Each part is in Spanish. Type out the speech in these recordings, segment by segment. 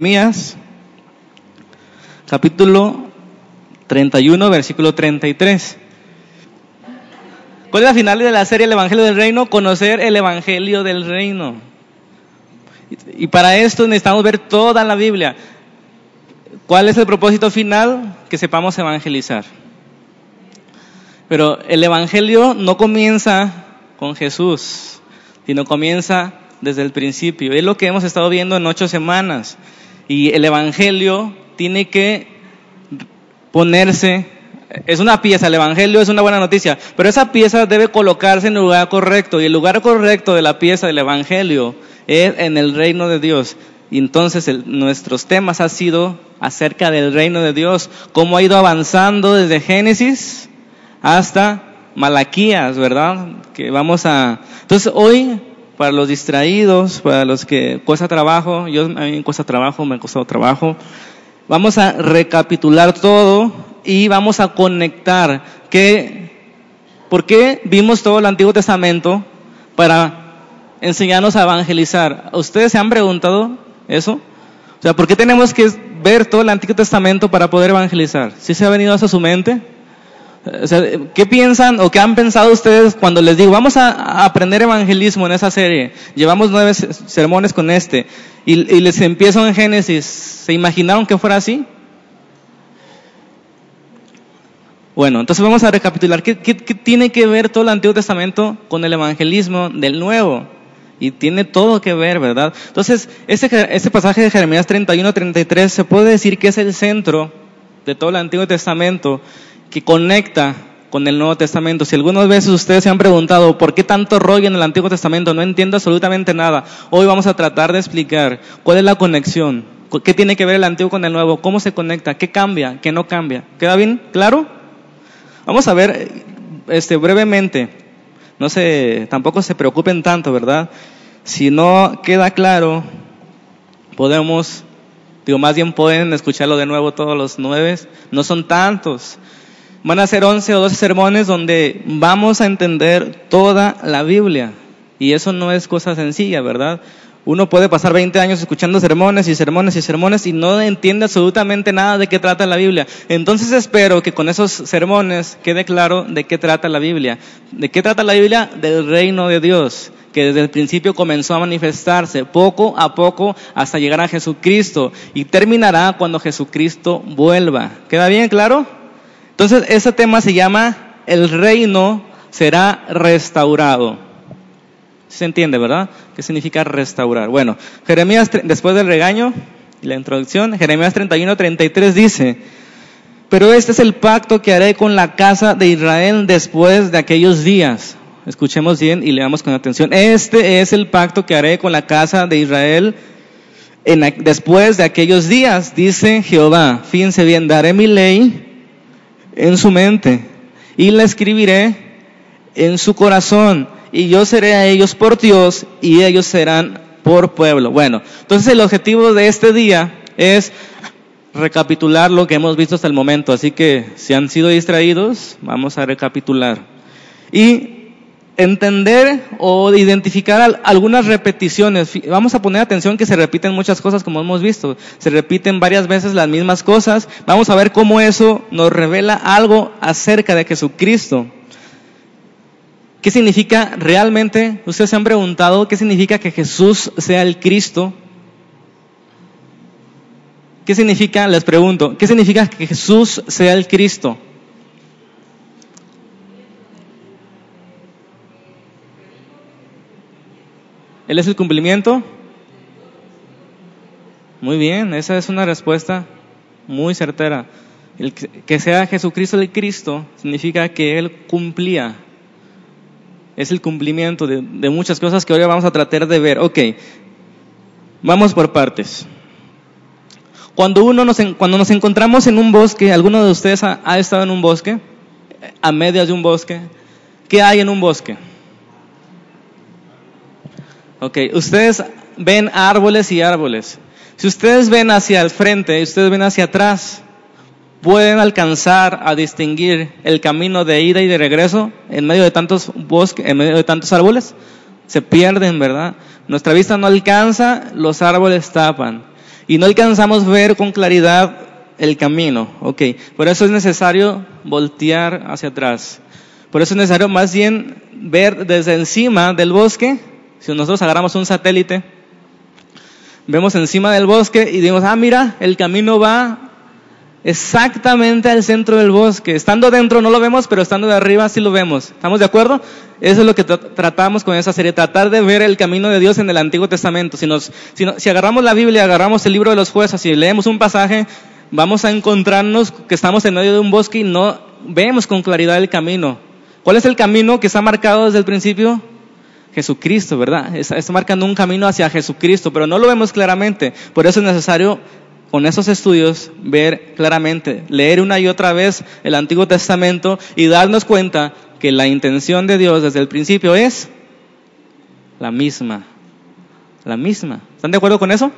Mías, capítulo 31, versículo 33. ¿Cuál es la final de la serie El Evangelio del Reino? Conocer el Evangelio del Reino. Y para esto necesitamos ver toda la Biblia. ¿Cuál es el propósito final? Que sepamos evangelizar. Pero el Evangelio no comienza con Jesús, sino comienza desde el principio. Es lo que hemos estado viendo en ocho semanas. Y el Evangelio tiene que ponerse, es una pieza, el Evangelio es una buena noticia, pero esa pieza debe colocarse en el lugar correcto. Y el lugar correcto de la pieza del Evangelio es en el reino de Dios. Y entonces nuestros temas han sido acerca del reino de Dios, cómo ha ido avanzando desde Génesis hasta Malaquías, ¿verdad? Que vamos a... Entonces hoy para los distraídos, para los que cuesta trabajo, yo a mí me cuesta trabajo, me ha costado trabajo. Vamos a recapitular todo y vamos a conectar que, ¿por qué vimos todo el Antiguo Testamento para enseñarnos a evangelizar? ¿Ustedes se han preguntado eso? O sea, ¿por qué tenemos que ver todo el Antiguo Testamento para poder evangelizar? ¿Sí se ha venido a su mente? ¿Qué piensan o qué han pensado ustedes cuando les digo, vamos a, aprender evangelismo en esa serie? Llevamos nueve sermones con este y, les empiezo en Génesis. ¿Se imaginaron que fuera así? Bueno, entonces vamos a recapitular. ¿Qué, tiene que ver todo el Antiguo Testamento con el evangelismo del Nuevo? Y tiene todo que ver, ¿verdad? Entonces, este, este pasaje de Jeremías 31-33 se puede decir que es el centro de todo el Antiguo Testamento que conecta con el Nuevo Testamento. Si algunas veces ustedes se han preguntado por qué tanto rollo en el Antiguo Testamento, no entiendo absolutamente nada. Hoy vamos a tratar de explicar cuál es la conexión, qué tiene que ver el Antiguo con el Nuevo, cómo se conecta, qué cambia, qué no cambia. ¿Queda bien? ¿Claro? Vamos a ver este brevemente. No se tampoco se preocupen tanto, ¿verdad? Si no queda claro, podemos digo, más bien pueden escucharlo de nuevo todos los nueve, no son tantos. Van a ser 11 o 12 sermones donde vamos a entender toda la Biblia. Y eso no es cosa sencilla, ¿verdad? Uno puede pasar 20 años escuchando sermones y sermones y sermones y no entiende absolutamente nada de qué trata la Biblia. Entonces espero que con esos sermones quede claro de qué trata la Biblia. ¿De qué trata la Biblia? Del reino de Dios, que desde el principio comenzó a manifestarse poco a poco hasta llegar a Jesucristo y terminará cuando Jesucristo vuelva. ¿Queda bien claro? Entonces, ese tema se llama El reino será restaurado. ¿Se entiende, verdad? ¿Qué significa restaurar? Bueno, Jeremías, después del regaño y la introducción, Jeremías 31, 33 dice, pero este es el pacto que haré con la casa de Israel después de aquellos días. Escuchemos bien y leamos con atención. Este es el pacto que haré con la casa de Israel después de aquellos días, dice Jehová. Fíjense bien, daré mi ley en su mente y la escribiré en su corazón y yo seré a ellos por Dios y ellos serán por pueblo. Bueno, entonces el objetivo de este día es recapitular lo que hemos visto hasta el momento, así que si han sido distraídos, vamos a recapitular. Y entender o identificar algunas repeticiones. Vamos a poner atención que se repiten muchas cosas como hemos visto. Se repiten varias veces las mismas cosas. Vamos a ver cómo eso nos revela algo acerca de Jesucristo. ¿Qué significa realmente? Ustedes se han preguntado qué significa que Jesús sea el Cristo. ¿Qué significa? Les pregunto, ¿qué significa que Jesús sea el Cristo? ¿Él es el cumplimiento? Muy bien, esa es una respuesta muy certera. El que sea Jesucristo el Cristo significa que Él cumplía. Es el cumplimiento de, muchas cosas que hoy vamos a tratar de ver. Ok, vamos por partes. Cuando, uno nos, cuando nos encontramos en un bosque, ¿alguno de ustedes ha, ha estado en un bosque? A medias de un bosque. ¿Qué hay en un bosque? Ok, ustedes ven árboles y árboles. Si ustedes ven hacia el frente y ustedes ven hacia atrás, pueden alcanzar a distinguir el camino de ida y de regreso en medio de tantos bosques, en medio de tantos árboles. Se pierden, ¿verdad? Nuestra vista no alcanza, los árboles tapan. y no alcanzamos a ver con claridad el camino. Ok, por eso es necesario voltear hacia atrás. Por eso es necesario más bien ver desde encima del bosque. Si nosotros agarramos un satélite, vemos encima del bosque y decimos, ah, mira, el camino va exactamente al centro del bosque. Estando dentro no lo vemos, pero estando de arriba sí lo vemos. ¿Estamos de acuerdo? Eso es lo que tratamos con esa serie, tratar de ver el camino de Dios en el Antiguo Testamento. Si, nos, si, agarramos la Biblia, agarramos el libro de los jueces y leemos un pasaje, vamos a encontrarnos que estamos en medio de un bosque y no vemos con claridad el camino. ¿Cuál es el camino que está marcado desde el principio? Jesucristo, ¿verdad? Está, marcando un camino hacia Jesucristo, pero no lo vemos claramente. Por eso es necesario con esos estudios ver claramente, leer una y otra vez el Antiguo Testamento y darnos cuenta que la intención de Dios desde el principio es la misma. La misma. ¿Están de acuerdo con eso?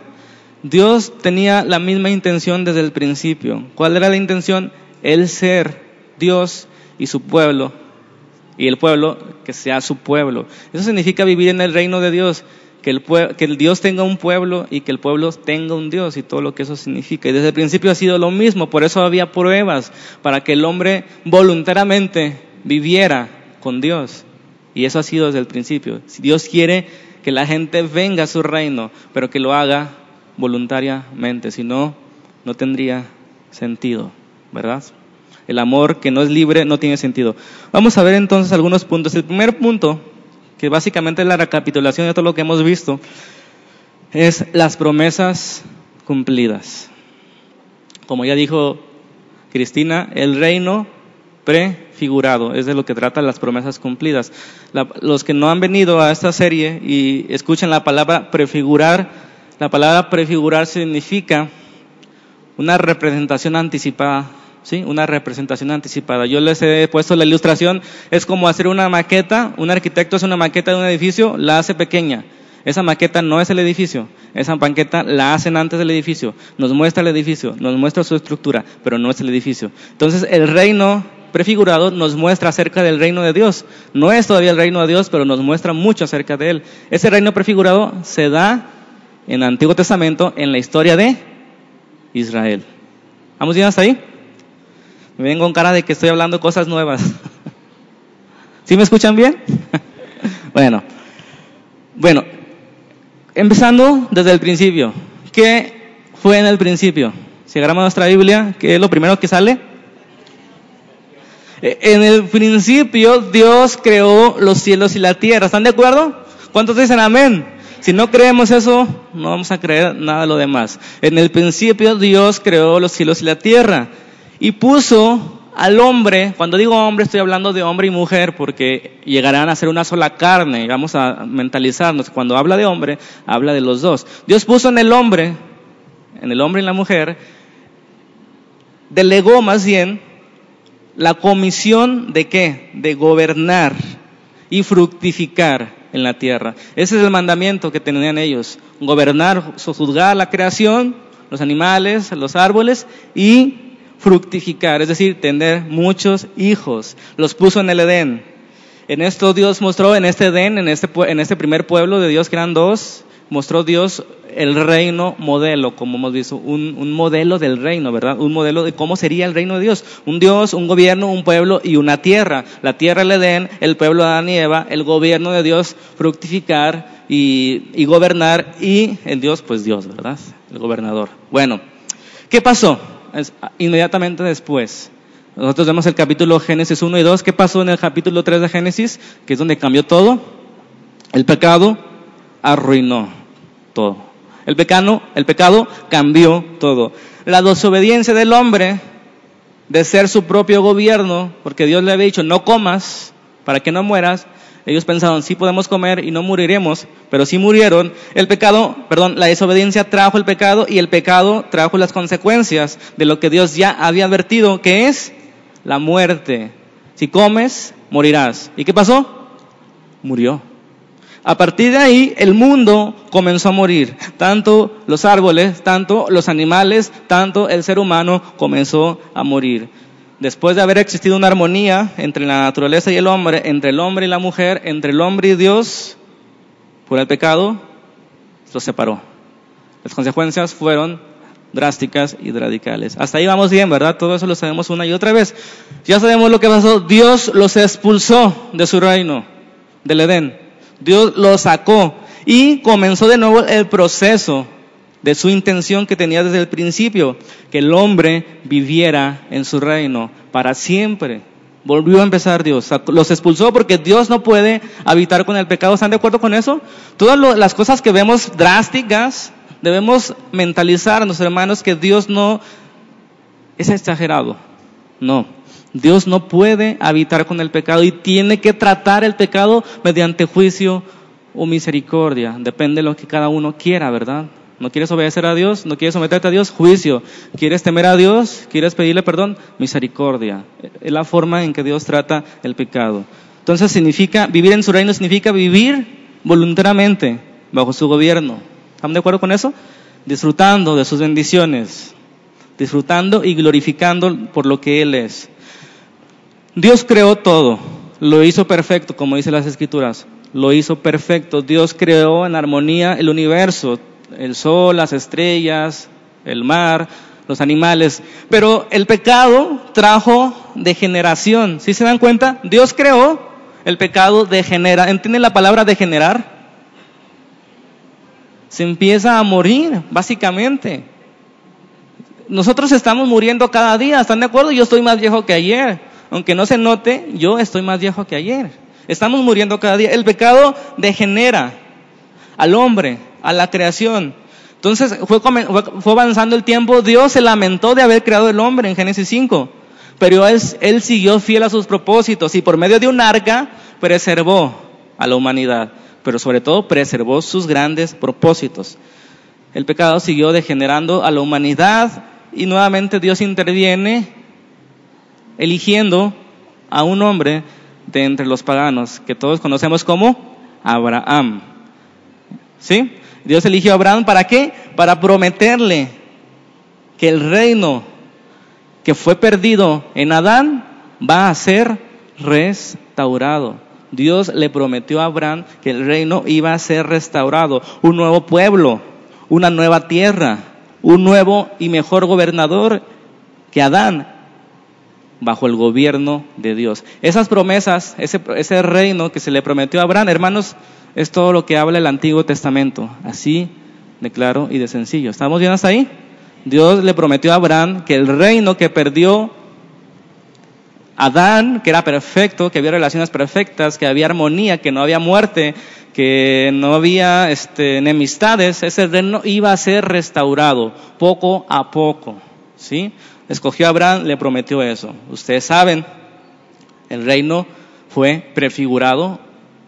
Dios tenía la misma intención desde el principio. ¿Cuál era la intención? El ser Dios y su pueblo. Y el pueblo que sea su pueblo. Eso significa vivir en el reino de Dios que el, que el Dios tenga un pueblo y que el pueblo tenga un Dios y todo lo que eso significa. Y desde el principio ha sido lo mismo, por eso había pruebas para que el hombre voluntariamente viviera con Dios. Y eso ha sido desde el principio. Si Dios quiere que la gente venga a su reino, pero que lo haga voluntariamente, si no, no tendría sentido, ¿verdad? El amor que no es libre no tiene sentido. Vamos a ver entonces algunos puntos. El primer punto que básicamente es la recapitulación de todo lo que hemos visto, es las promesas cumplidas. Como ya dijo Cristina, el reino prefigurado, es de lo que trata las promesas cumplidas. los que no han venido a esta serie y escuchan la palabra prefigurar, la palabra prefigurar significa una representación anticipada ¿sí? Una representación anticipada. Yo les he puesto la ilustración, es como hacer una maqueta, un arquitecto hace una maqueta de un edificio, la hace pequeña. Esa maqueta no es el edificio, esa maqueta la hacen antes del edificio, nos muestra el edificio, nos muestra su estructura, pero no es el edificio. Entonces el reino prefigurado nos muestra acerca del reino de Dios. No es todavía el reino de Dios, pero nos muestra mucho acerca de él. Ese reino prefigurado se da en el Antiguo Testamento en la historia de Israel. ¿Vamos bien hasta ahí? Me ven con cara de que estoy hablando cosas nuevas. ¿Sí me escuchan bien? bueno, bueno, empezando desde el principio. ¿Qué fue en el principio? Si agarramos nuestra Biblia, ¿qué es lo primero que sale? E, en el principio Dios creó los cielos y la tierra. ¿Están de acuerdo? ¿Cuántos dicen amén? Si no creemos eso, no vamos a creer nada de lo demás. En el principio Dios creó los cielos y la tierra y puso al hombre, cuando digo hombre estoy hablando de hombre y mujer porque llegarán a ser una sola carne, vamos a mentalizarnos, cuando habla de hombre, habla de los dos. Dios puso en el hombre, en el hombre y la mujer, delegó más bien la comisión de qué? De gobernar y fructificar en la tierra. Ese es el mandamiento que tenían ellos, gobernar, juzgar la creación, los animales, los árboles y fructificar, es decir, tener muchos hijos. Los puso en el Edén. En esto Dios mostró, en este Edén, en este, en este primer pueblo de Dios que eran dos, mostró Dios el reino modelo, como hemos visto, un, un, modelo del reino, ¿verdad? Un modelo de cómo sería el reino de Dios. Un Dios, un gobierno, un pueblo y una tierra. La tierra el Edén, el pueblo Adán y Eva, el gobierno de Dios, fructificar y, y gobernar y el Dios, pues Dios, ¿verdad? El gobernador. Bueno, ¿qué pasó? Inmediatamente después. Nosotros vemos el capítulo Génesis 1 y 2. ¿Qué pasó en el capítulo 3 de Génesis? Que es donde cambió todo. El pecado arruinó todo. El pecado, el pecado cambió todo. La desobediencia del hombre de ser su propio gobierno, porque Dios le había dicho, no comas para que no mueras, ellos pensaron, sí podemos comer y no moriremos, pero sí murieron. El pecado, perdón, la desobediencia trajo el pecado y el pecado trajo las consecuencias de lo que Dios ya había advertido, que es la muerte. Si comes, morirás. ¿Y qué pasó? Murió. A partir de ahí, el mundo comenzó a morir. Tanto los árboles, tanto los animales, tanto el ser humano comenzó a morir después de haber existido una armonía entre la naturaleza y el hombre, entre el hombre y la mujer, entre el hombre y Dios, por el pecado, lo separó. Las consecuencias fueron drásticas y radicales. Hasta ahí vamos bien, ¿verdad? Todo eso lo sabemos una y otra vez. Ya sabemos lo que pasó. Dios los expulsó de su reino, del Edén. Dios los sacó y comenzó de nuevo el proceso de su intención que tenía desde el principio, que el hombre viviera en su reino para siempre. Volvió a empezar Dios. Los expulsó porque Dios no puede habitar con el pecado. ¿Están de acuerdo con eso? Todas las cosas que vemos drásticas, debemos mentalizar a nuestros hermanos que Dios no es exagerado. No. Dios no puede habitar con el pecado y tiene que tratar el pecado mediante juicio o misericordia. Depende de lo que cada uno quiera, ¿verdad? ¿No quieres obedecer a Dios? ¿No quieres someterte a Dios? Juicio. ¿Quieres temer a Dios? ¿Quieres pedirle perdón? Misericordia. Es la forma en que Dios trata el pecado. Entonces significa, vivir en su reino significa vivir voluntariamente bajo su gobierno. ¿Están de acuerdo con eso? Disfrutando de sus bendiciones, disfrutando y glorificando por lo que Él es. Dios creó todo, lo hizo perfecto, como dice las Escrituras, lo hizo perfecto. Dios creó en armonía el universo, el sol, las estrellas, el mar, los animales. Pero el pecado trajo degeneración. ¿Sí se dan cuenta? Dios creó, el pecado degenera. ¿Entienden la palabra degenerar? Se empieza a morir, básicamente. Nosotros estamos muriendo cada día, ¿están de acuerdo? Yo estoy más viejo que ayer. Aunque no se note, yo estoy más viejo que ayer. Estamos muriendo cada día. El pecado degenera al hombre a la creación. Entonces fue, avanzando el tiempo, Dios se lamentó de haber creado el hombre en Génesis 5, pero él, él siguió fiel a sus propósitos y por medio de un arca preservó a la humanidad, pero sobre todo preservó sus grandes propósitos. El pecado siguió degenerando a la humanidad y nuevamente Dios interviene eligiendo a un hombre de entre los paganos, que todos conocemos como Abraham. ¿Sí? Dios eligió a Abraham para qué? Para prometerle que el reino que fue perdido en Adán va a ser restaurado. Dios le prometió a Abraham que el reino iba a ser restaurado, un nuevo pueblo, una nueva tierra, un nuevo y mejor gobernador que Adán bajo el gobierno de Dios. Esas promesas, ese, ese reino que se le prometió a Abraham, hermanos, es todo lo que habla el Antiguo Testamento, así de claro y de sencillo. ¿Estamos bien hasta ahí? Dios le prometió a Abraham que el reino que perdió Adán, que era perfecto, que había relaciones perfectas, que había armonía, que no había muerte, que no había este, enemistades, ese reino iba a ser restaurado poco a poco. ¿sí? Escogió a Abraham, le prometió eso. Ustedes saben, el reino fue prefigurado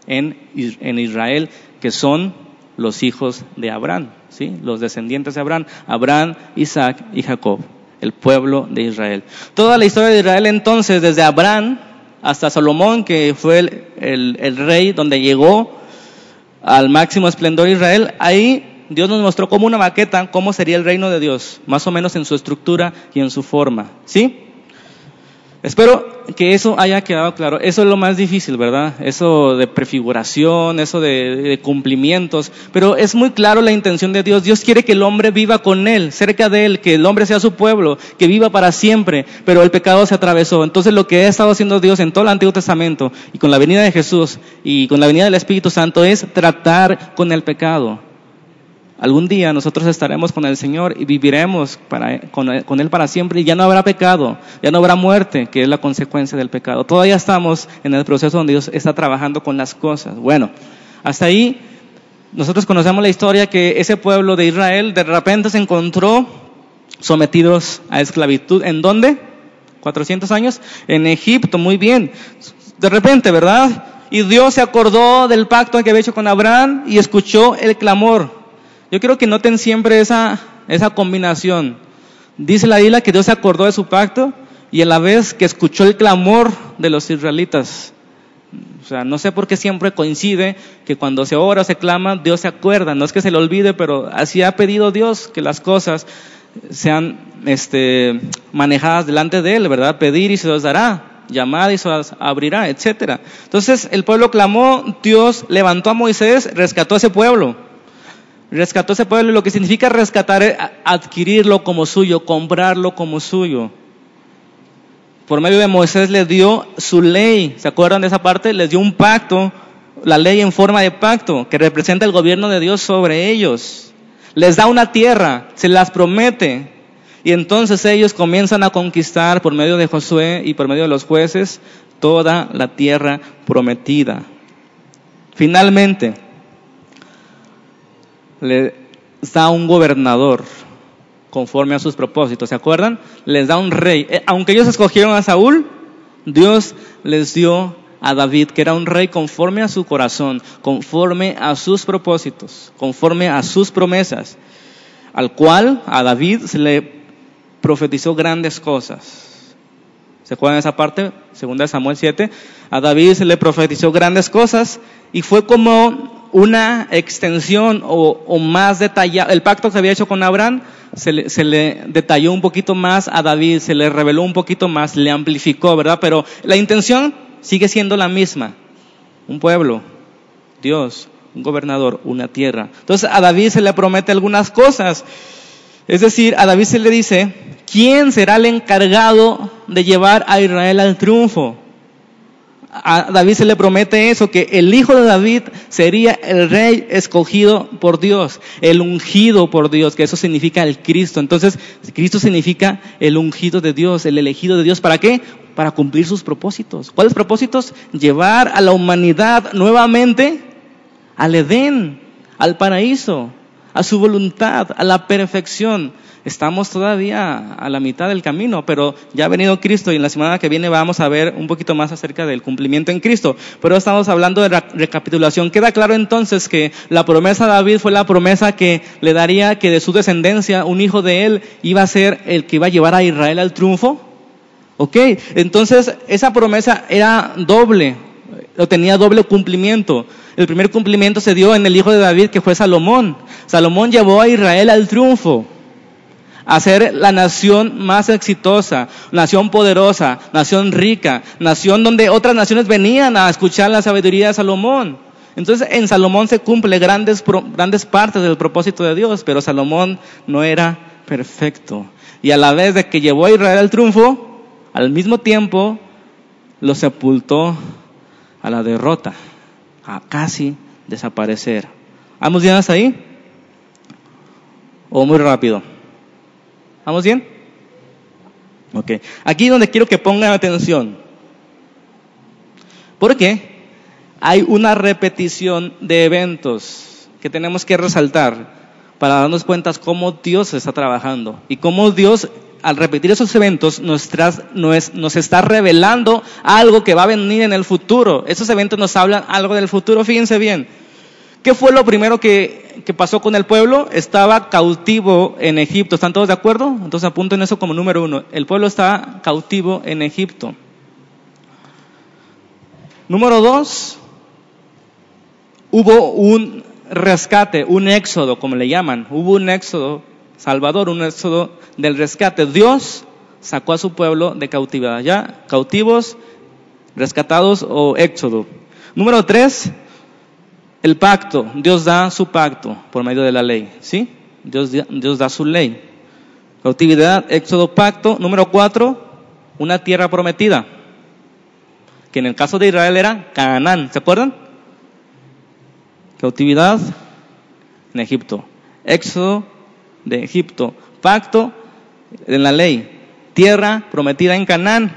en, Israel, que son los hijos de Abraham, ¿sí? los descendientes de Abraham, Abraham, Isaac y Jacob, el pueblo de Israel. Toda la historia de Israel entonces, desde Abraham hasta Salomón, que fue el, el rey donde llegó al máximo esplendor Israel, ahí Dios nos mostró como una maqueta cómo sería el reino de Dios, más o menos en su estructura y en su forma, ¿sí? Espero que eso haya quedado claro. Eso es lo más difícil, ¿verdad? Eso de prefiguración, eso de, cumplimientos. Pero es muy claro la intención de Dios. Dios quiere que el hombre viva con Él, cerca de Él, que el hombre sea su pueblo, que viva para siempre. Pero el pecado se atravesó. Entonces lo que ha estado haciendo Dios en todo el Antiguo Testamento y con la venida de Jesús y con la venida del Espíritu Santo es tratar con el pecado Algún día nosotros estaremos con el Señor y viviremos con, Él para siempre y ya no habrá pecado, ya no habrá muerte, que es la consecuencia del pecado. Todavía estamos en el proceso donde Dios está trabajando con las cosas. Bueno, hasta ahí nosotros conocemos la historia que ese pueblo de Israel de repente se encontró sometidos a esclavitud. ¿En dónde? 400 años. En Egipto, muy bien. De repente, ¿verdad? Y Dios se acordó del pacto que había hecho con Abraham y escuchó el clamor yo quiero que noten siempre esa, esa combinación. Dice la isla que Dios se acordó de su pacto y a la vez que escuchó el clamor de los israelitas. O sea, no sé por qué siempre coincide que cuando se ora o se clama, Dios se acuerda. No es que se le olvide, pero así ha pedido Dios que las cosas sean este, manejadas delante de Él, ¿verdad? Pedir y se los dará, llamar y se abrirá, etcétera. Entonces el pueblo clamó, Dios levantó a Moisés, rescató a ese pueblo. Rescató ese pueblo lo que significa rescatar es adquirirlo como suyo, comprarlo como suyo. Por medio de Moisés les dio su ley. ¿Se acuerdan de esa parte? Les dio un pacto, la ley en forma de pacto, que representa el gobierno de Dios sobre ellos. Les da una tierra, se las promete. Y entonces ellos comienzan a conquistar por medio de Josué y por medio de los jueces toda la tierra prometida. Finalmente, les da un gobernador conforme a sus propósitos. ¿Se acuerdan? Les da un rey. Eh, aunque ellos escogieron a Saúl, Dios les dio a David, que era un rey conforme a su corazón, conforme a sus propósitos, conforme a sus promesas, al cual a David se le profetizó grandes cosas. ¿Se acuerdan de esa parte? Segunda de Samuel 7. A David se le profetizó grandes cosas y fue como una extensión o, más detallada. El pacto que había hecho con Abraham se le, se le, detalló un poquito más a David, se le reveló un poquito más, le amplificó, ¿verdad? Pero la intención sigue siendo la misma. Un pueblo, Dios, un gobernador, una tierra. Entonces a David se le promete algunas cosas. Es decir, a David se le dice, ¿quién será el encargado de llevar a Israel al triunfo? A David se le promete eso, que el hijo de David sería el rey escogido por Dios, el ungido por Dios, que eso significa el Cristo. Entonces, Cristo significa el ungido de Dios, el elegido de Dios. ¿Para qué? Para cumplir sus propósitos. ¿Cuáles propósitos? Llevar a la humanidad nuevamente al Edén, al paraíso, a su voluntad, a la perfección. Estamos todavía a la mitad del camino, pero ya ha venido Cristo y en la semana que viene vamos a ver un poquito más acerca del cumplimiento en Cristo. Pero estamos hablando de recapitulación. Queda claro entonces que la promesa de David fue la promesa que le daría que de su descendencia un hijo de él iba a ser el que iba a llevar a Israel al triunfo. ¿Ok? Entonces esa promesa era doble, o tenía doble cumplimiento. El primer cumplimiento se dio en el hijo de David que fue Salomón. Salomón llevó a Israel al triunfo a ser la nación más exitosa, nación poderosa, nación rica, nación donde otras naciones venían a escuchar la sabiduría de Salomón. Entonces en Salomón se cumple grandes, grandes partes del propósito de Dios, pero Salomón no era perfecto. Y a la vez de que llevó a Israel al triunfo, al mismo tiempo lo sepultó a la derrota, a casi desaparecer. ¿Vamos bien hasta ahí? ¿O muy rápido? ¿Vamos bien? Ok. Aquí donde quiero que pongan atención. Porque hay una repetición de eventos que tenemos que resaltar para darnos cuenta cómo Dios está trabajando y cómo Dios al repetir esos eventos nos, está revelando algo que va a venir en el futuro. Esos eventos nos hablan algo del futuro, fíjense bien. ¿Qué fue lo primero que, pasó con el pueblo? Estaba cautivo en Egipto. ¿Están todos de acuerdo? Entonces apunten eso como número uno. El pueblo está cautivo en Egipto. Número dos, hubo un rescate, un éxodo, como le llaman. Hubo un éxodo salvador, un éxodo del rescate. Dios sacó a su pueblo de cautividad. ¿Ya? Cautivos, rescatados o éxodo. Número tres, el pacto, Dios da su pacto por medio de la ley, ¿sí? Dios, Dios da su ley. Cautividad, éxodo, pacto. Número cuatro, una tierra prometida, que en el caso de Israel era Canaán, ¿se acuerdan? Cautividad en Egipto. Éxodo de Egipto. Pacto en la ley. Tierra prometida en Canaán.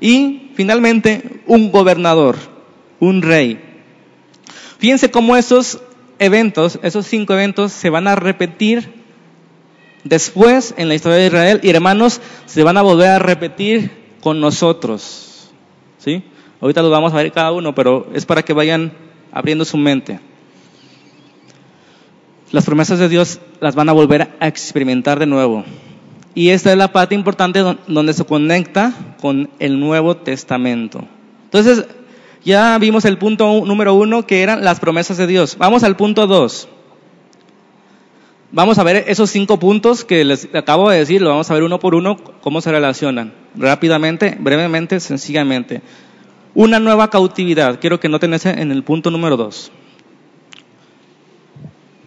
Y finalmente un gobernador, un rey. Fíjense cómo esos eventos, esos cinco eventos, se van a repetir después en la historia de Israel y hermanos, se van a volver a repetir con nosotros. ¿Sí? Ahorita los vamos a ver cada uno, pero es para que vayan abriendo su mente. Las promesas de Dios las van a volver a experimentar de nuevo. Y esta es la parte importante donde se conecta con el Nuevo Testamento. Entonces, ya vimos el punto número uno, que eran las promesas de Dios. Vamos al punto dos. Vamos a ver esos cinco puntos que les acabo de decir, lo vamos a ver uno por uno, cómo se relacionan. Rápidamente, brevemente, sencillamente. Una nueva cautividad. Quiero que noten ese en el punto número dos.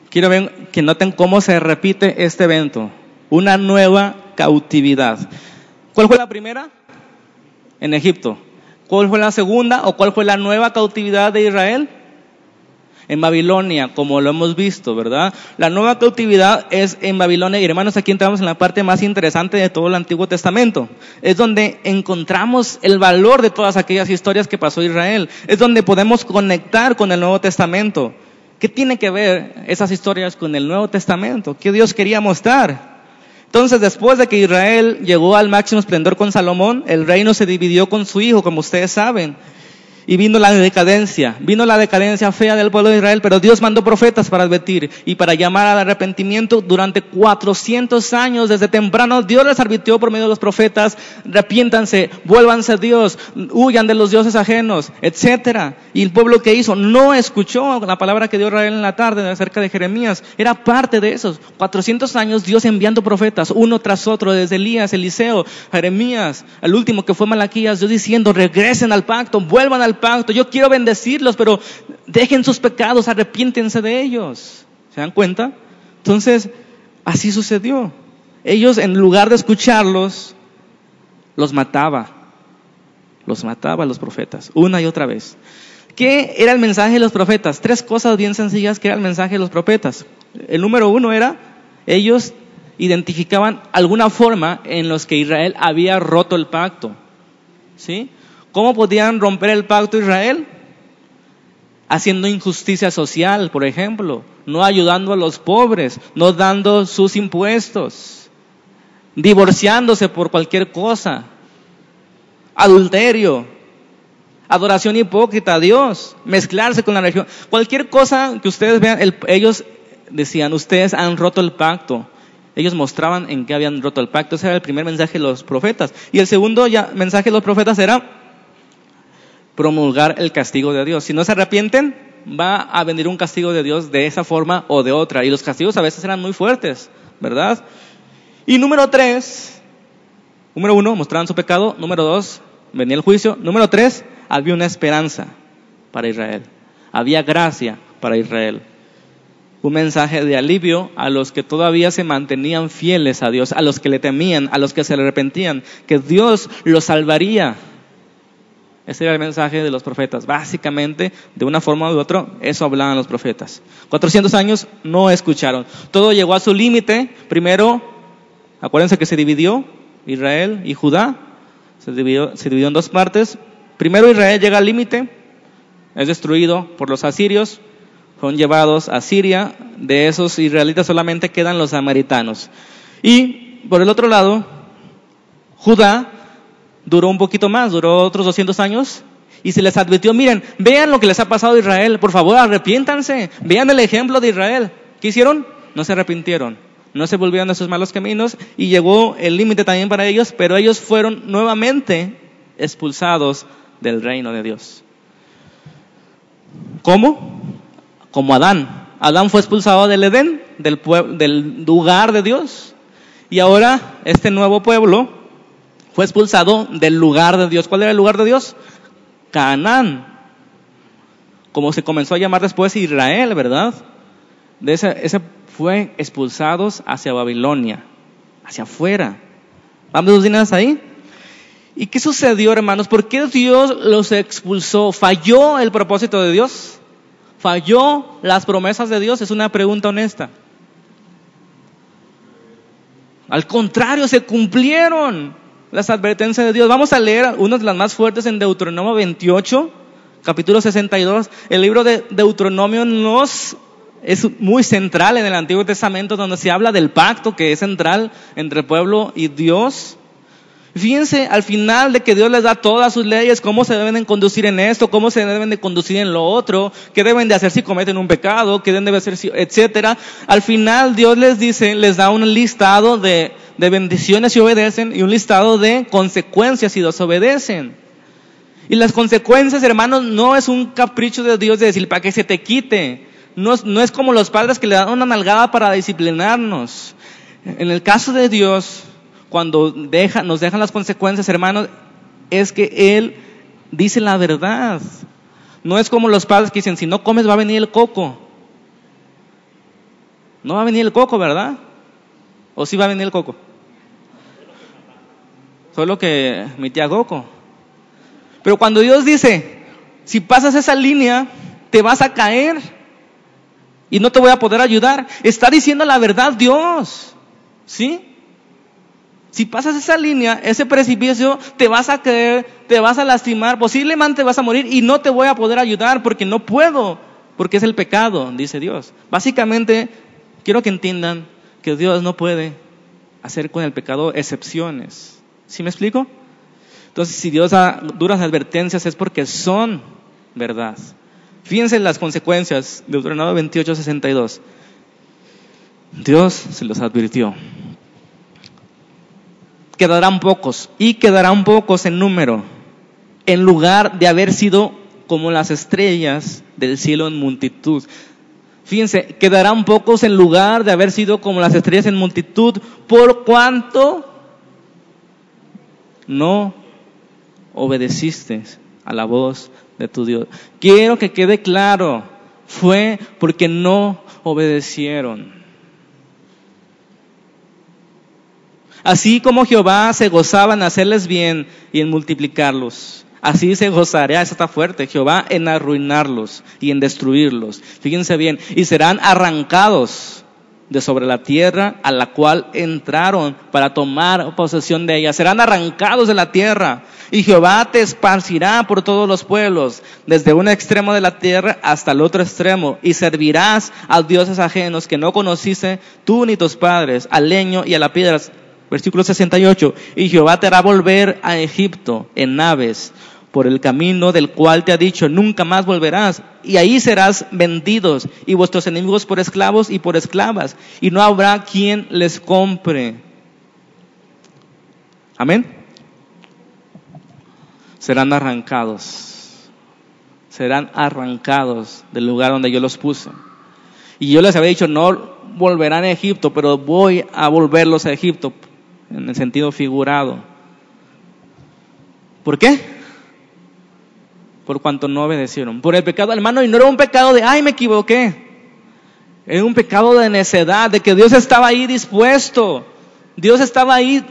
Quiero ver que noten cómo se repite este evento. Una nueva cautividad. ¿Cuál fue la primera? En Egipto. ¿Cuál fue la segunda o cuál fue la nueva cautividad de Israel? En Babilonia, como lo hemos visto, ¿verdad? La nueva cautividad es en Babilonia y hermanos, aquí entramos en la parte más interesante de todo el Antiguo Testamento. Es donde encontramos el valor de todas aquellas historias que pasó Israel. Es donde podemos conectar con el Nuevo Testamento. ¿Qué tiene que ver esas historias con el Nuevo Testamento? ¿Qué Dios quería mostrar? Entonces, después de que Israel llegó al máximo esplendor con Salomón, el reino se dividió con su hijo, como ustedes saben y vino la decadencia, vino la decadencia fea del pueblo de Israel, pero Dios mandó profetas para advertir y para llamar al arrepentimiento durante 400 años, desde temprano Dios les advirtió por medio de los profetas, arrepiéntanse, vuélvanse a Dios, huyan de los dioses ajenos, etcétera. Y el pueblo que hizo no escuchó la palabra que dio Israel en la tarde acerca de Jeremías, era parte de esos. 400 años Dios enviando profetas uno tras otro, desde Elías, Eliseo, Jeremías, el último que fue Malaquías, Dios diciendo, regresen al pacto, vuelvan al pacto, yo quiero bendecirlos, pero dejen sus pecados, arrepiéntense de ellos. ¿Se dan cuenta? Entonces, así sucedió. Ellos, en lugar de escucharlos, los mataba. Los mataba a los profetas, una y otra vez. ¿Qué era el mensaje de los profetas? Tres cosas bien sencillas que era el mensaje de los profetas. El número uno era, ellos identificaban alguna forma en los que Israel había roto el pacto. ¿Sí? ¿Cómo podían romper el pacto de Israel? Haciendo injusticia social, por ejemplo, no ayudando a los pobres, no dando sus impuestos, divorciándose por cualquier cosa, adulterio, adoración hipócrita a Dios, mezclarse con la religión, cualquier cosa que ustedes vean, ellos decían, ustedes han roto el pacto. Ellos mostraban en qué habían roto el pacto. Ese era el primer mensaje de los profetas. Y el segundo mensaje de los profetas era promulgar el castigo de Dios. Si no se arrepienten, va a venir un castigo de Dios de esa forma o de otra. Y los castigos a veces eran muy fuertes, ¿verdad? Y número tres, número uno, mostraban su pecado. Número dos, venía el juicio. Número tres, había una esperanza para Israel. Había gracia para Israel. Un mensaje de alivio a los que todavía se mantenían fieles a Dios, a los que le temían, a los que se le arrepentían, que Dios los salvaría ese era el mensaje de los profetas. Básicamente, de una forma u otra, eso hablaban los profetas. 400 años no escucharon. Todo llegó a su límite. Primero, acuérdense que se dividió Israel y Judá. Se dividió, se dividió en dos partes. Primero Israel llega al límite, es destruido por los asirios, son llevados a Siria. De esos israelitas solamente quedan los samaritanos. Y por el otro lado, Judá duró un poquito más, duró otros 200 años. Y se les advirtió, miren, vean lo que les ha pasado a Israel, por favor, arrepiéntanse, vean el ejemplo de Israel. ¿Qué hicieron? No se arrepintieron, no se volvieron a sus malos caminos y llegó el límite también para ellos, pero ellos fueron nuevamente expulsados del reino de Dios. ¿Cómo? Como Adán. Adán fue expulsado del Edén, del, del lugar de Dios. Y ahora este nuevo pueblo fue expulsado del lugar de Dios. ¿Cuál era el lugar de Dios? Canaán. Como se comenzó a llamar después Israel, ¿verdad? De ese, ese fue expulsados hacia Babilonia, hacia afuera. ¿Vamos dos días ahí? ¿Y qué sucedió, hermanos? ¿Por qué Dios los expulsó? ¿Falló el propósito de Dios? ¿Falló las promesas de Dios? Es una pregunta honesta. Al contrario, se cumplieron las advertencias de Dios. Vamos a leer una de las más fuertes en Deuteronomio 28, capítulo 62. El libro de Deuteronomio nos es muy central en el Antiguo Testamento donde se habla del pacto que es central entre el pueblo y Dios. Fíjense al final de que Dios les da todas sus leyes, cómo se deben de conducir en esto, cómo se deben de conducir en lo otro, qué deben de hacer si cometen un pecado, qué deben de hacer si, etcétera. Al final Dios les dice, les da un listado de, de bendiciones si obedecen y un listado de consecuencias si desobedecen. Y las consecuencias, hermanos, no es un capricho de Dios de decir para que se te quite. No es, no es como los padres que le dan una nalgada para disciplinarnos. En el caso de Dios, cuando deja, nos dejan las consecuencias, hermanos, es que Él dice la verdad. No es como los padres que dicen, si no comes va a venir el coco. No va a venir el coco, ¿verdad? ¿O sí va a venir el coco? Solo que mi tía Coco. Pero cuando Dios dice, si pasas esa línea, te vas a caer y no te voy a poder ayudar, está diciendo la verdad Dios. ¿Sí? Si pasas esa línea, ese precipicio, te vas a caer, te vas a lastimar, posiblemente vas a morir y no te voy a poder ayudar porque no puedo, porque es el pecado, dice Dios. Básicamente, quiero que entiendan que Dios no puede hacer con el pecado excepciones. ¿Sí me explico? Entonces, si Dios da duras advertencias es porque son verdad. Fíjense en las consecuencias, de Deuteronomio 28, 62. Dios se los advirtió. Quedarán pocos y quedarán pocos en número, en lugar de haber sido como las estrellas del cielo en multitud. Fíjense, quedarán pocos en lugar de haber sido como las estrellas en multitud, por cuanto no obedeciste a la voz de tu Dios. Quiero que quede claro, fue porque no obedecieron. Así como Jehová se gozaba en hacerles bien y en multiplicarlos, así se gozará, eso está fuerte, Jehová en arruinarlos y en destruirlos. Fíjense bien, y serán arrancados de sobre la tierra a la cual entraron para tomar posesión de ella. Serán arrancados de la tierra y Jehová te esparcirá por todos los pueblos, desde un extremo de la tierra hasta el otro extremo, y servirás a dioses ajenos que no conociste tú ni tus padres, al leño y a la piedra. Versículo 68. Y Jehová te hará volver a Egipto en naves por el camino del cual te ha dicho, nunca más volverás, y ahí serás vendidos, y vuestros enemigos por esclavos y por esclavas, y no habrá quien les compre. Amén. Serán arrancados, serán arrancados del lugar donde yo los puse. Y yo les había dicho, no volverán a Egipto, pero voy a volverlos a Egipto, en el sentido figurado. ¿Por qué? Por cuanto no obedecieron. Por el pecado, hermano, y no era un pecado de, ay, me equivoqué. Era un pecado de necedad, de que Dios estaba ahí dispuesto. Dios estaba ahí,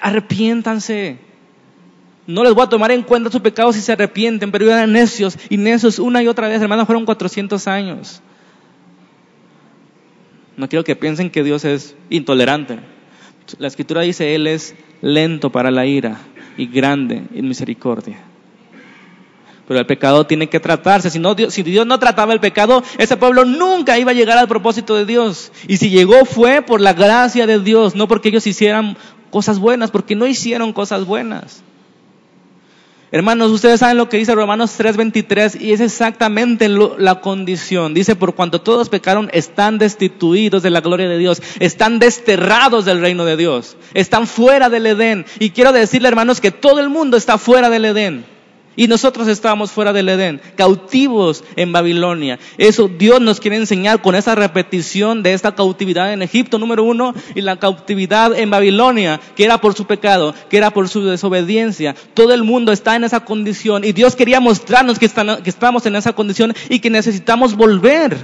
arrepiéntanse. No les voy a tomar en cuenta su pecado si se arrepienten, pero eran necios y necios una y otra vez, hermano, fueron 400 años. No quiero que piensen que Dios es intolerante. La escritura dice, Él es lento para la ira y grande en misericordia. Pero el pecado tiene que tratarse. Si, no, Dios, si Dios no trataba el pecado, ese pueblo nunca iba a llegar al propósito de Dios. Y si llegó fue por la gracia de Dios, no porque ellos hicieran cosas buenas, porque no hicieron cosas buenas. Hermanos, ustedes saben lo que dice Romanos 3:23 y es exactamente la condición. Dice, por cuanto todos pecaron, están destituidos de la gloria de Dios, están desterrados del reino de Dios, están fuera del Edén. Y quiero decirle, hermanos, que todo el mundo está fuera del Edén. Y nosotros estábamos fuera del Edén, cautivos en Babilonia. Eso Dios nos quiere enseñar con esa repetición de esta cautividad en Egipto, número uno, y la cautividad en Babilonia, que era por su pecado, que era por su desobediencia. Todo el mundo está en esa condición y Dios quería mostrarnos que, que estamos en esa condición y que necesitamos volver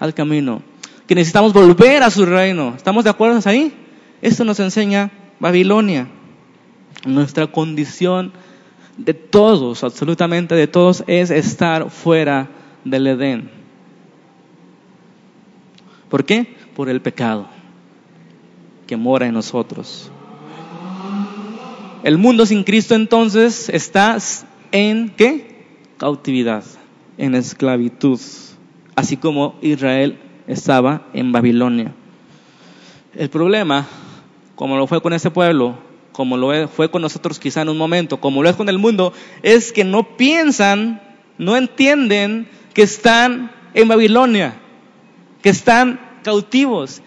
al camino, que necesitamos volver a su reino. ¿Estamos de acuerdo ahí? Esto nos enseña Babilonia, nuestra condición de todos, absolutamente de todos, es estar fuera del Edén. ¿Por qué? Por el pecado que mora en nosotros. El mundo sin Cristo entonces está en qué? Cautividad, en esclavitud, así como Israel estaba en Babilonia. El problema, como lo fue con ese pueblo, como lo fue con nosotros quizá en un momento, como lo es con el mundo, es que no piensan, no entienden que están en Babilonia, que están cautivos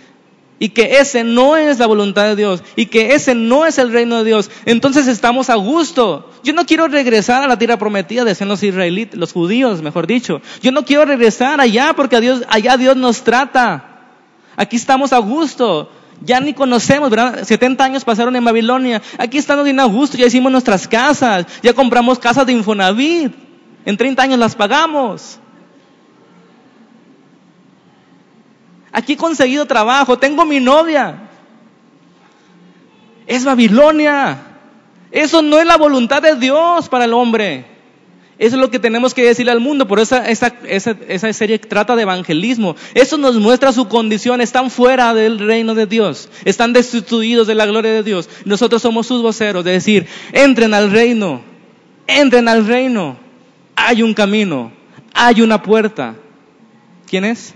y que ese no es la voluntad de Dios y que ese no es el reino de Dios. Entonces estamos a gusto. Yo no quiero regresar a la tierra prometida, decían los israelitas, los judíos, mejor dicho. Yo no quiero regresar allá porque allá Dios nos trata. Aquí estamos a gusto. Ya ni conocemos, ¿verdad? 70 años pasaron en Babilonia. Aquí estamos bien a gusto, ya hicimos nuestras casas, ya compramos casas de Infonavit. En 30 años las pagamos. Aquí he conseguido trabajo, tengo mi novia. Es Babilonia. Eso no es la voluntad de Dios para el hombre. Eso es lo que tenemos que decirle al mundo. Por eso esa, esa, esa, serie trata de evangelismo. Eso nos muestra su condición. Están fuera del reino de Dios. Están destituidos de la gloria de Dios. Nosotros somos sus voceros. De decir, entren al reino. Entren al reino. Hay un camino. Hay una puerta. ¿Quién es?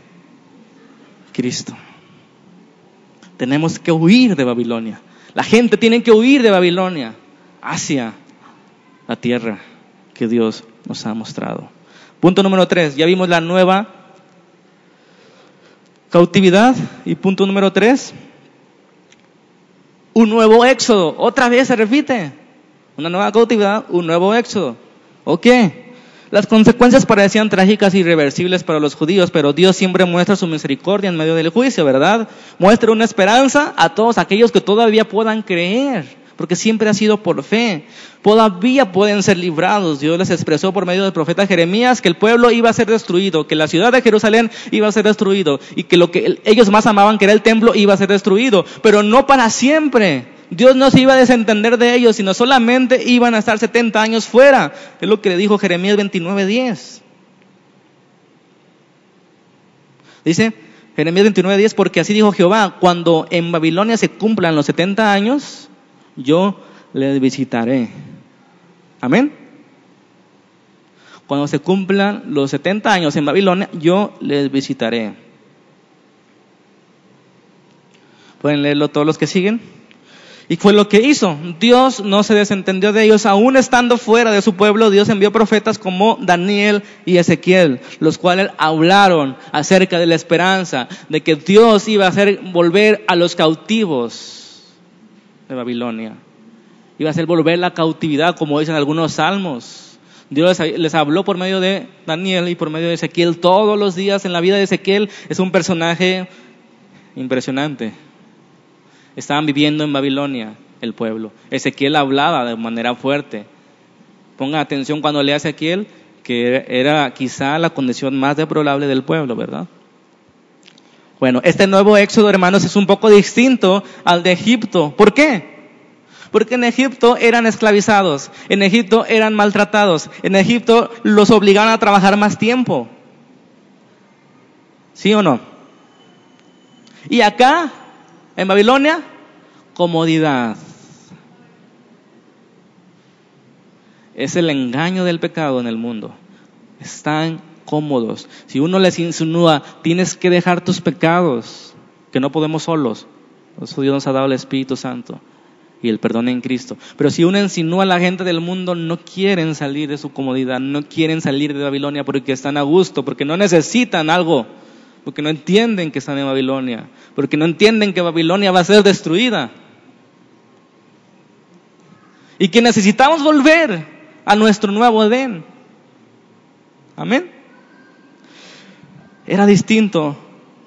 Cristo. Tenemos que huir de Babilonia. La gente tiene que huir de Babilonia hacia la tierra que Dios nos ha mostrado. Punto número tres, ya vimos la nueva cautividad. Y punto número tres, un nuevo éxodo. Otra vez se repite. Una nueva cautividad, un nuevo éxodo. ¿Ok? Las consecuencias parecían trágicas y irreversibles para los judíos, pero Dios siempre muestra su misericordia en medio del juicio, ¿verdad? Muestra una esperanza a todos aquellos que todavía puedan creer porque siempre ha sido por fe. Todavía pueden ser librados. Dios les expresó por medio del profeta Jeremías que el pueblo iba a ser destruido, que la ciudad de Jerusalén iba a ser destruido y que lo que ellos más amaban, que era el templo, iba a ser destruido, pero no para siempre. Dios no se iba a desentender de ellos, sino solamente iban a estar 70 años fuera. Es lo que le dijo Jeremías 29:10. Dice Jeremías 29:10, porque así dijo Jehová, cuando en Babilonia se cumplan los 70 años, yo les visitaré. Amén. Cuando se cumplan los 70 años en Babilonia, yo les visitaré. ¿Pueden leerlo todos los que siguen? Y fue lo que hizo. Dios no se desentendió de ellos. Aún estando fuera de su pueblo, Dios envió profetas como Daniel y Ezequiel, los cuales hablaron acerca de la esperanza, de que Dios iba a hacer volver a los cautivos de Babilonia. Iba a ser volver la cautividad, como dicen algunos salmos. Dios les habló por medio de Daniel y por medio de Ezequiel todos los días en la vida de Ezequiel. Es un personaje impresionante. Estaban viviendo en Babilonia el pueblo. Ezequiel hablaba de manera fuerte. Ponga atención cuando lea Ezequiel, que era quizá la condición más deplorable del pueblo, ¿verdad? Bueno, este nuevo éxodo, hermanos, es un poco distinto al de Egipto. ¿Por qué? Porque en Egipto eran esclavizados, en Egipto eran maltratados, en Egipto los obligaban a trabajar más tiempo. ¿Sí o no? Y acá, en Babilonia, comodidad. Es el engaño del pecado en el mundo. Están cómodos. Si uno les insinúa, tienes que dejar tus pecados, que no podemos solos. Eso Dios nos ha dado el Espíritu Santo y el perdón en Cristo. Pero si uno insinúa a la gente del mundo, no quieren salir de su comodidad, no quieren salir de Babilonia porque están a gusto, porque no necesitan algo, porque no entienden que están en Babilonia, porque no entienden que Babilonia va a ser destruida. Y que necesitamos volver a nuestro nuevo Edén. Amén era distinto.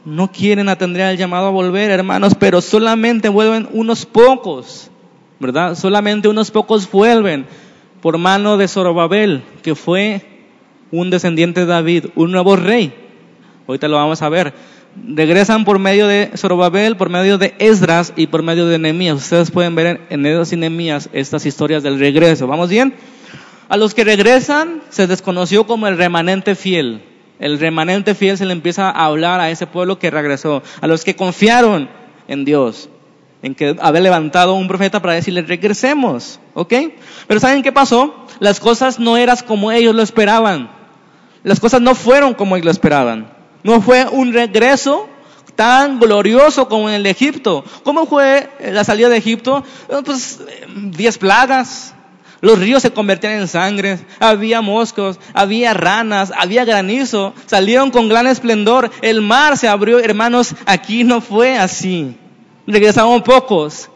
No quieren atender al llamado a volver, hermanos, pero solamente vuelven unos pocos, ¿verdad? Solamente unos pocos vuelven por mano de Zorobabel, que fue un descendiente de David, un nuevo rey. Ahorita lo vamos a ver. Regresan por medio de Zorobabel, por medio de Esdras y por medio de Nehemías. Ustedes pueden ver en Esdras y Nehemías estas historias del regreso. ¿Vamos bien? A los que regresan se desconoció como el remanente fiel. El remanente fiel se le empieza a hablar a ese pueblo que regresó, a los que confiaron en Dios, en que había levantado un profeta para decirle regresemos, ¿ok? Pero ¿saben qué pasó? Las cosas no eran como ellos lo esperaban. Las cosas no fueron como ellos lo esperaban. No fue un regreso tan glorioso como en el Egipto. ¿Cómo fue la salida de Egipto? Pues diez plagas, los ríos se convertían en sangre, había moscos, había ranas, había granizo, salieron con gran esplendor, el mar se abrió, hermanos, aquí no fue así. Regresaron pocos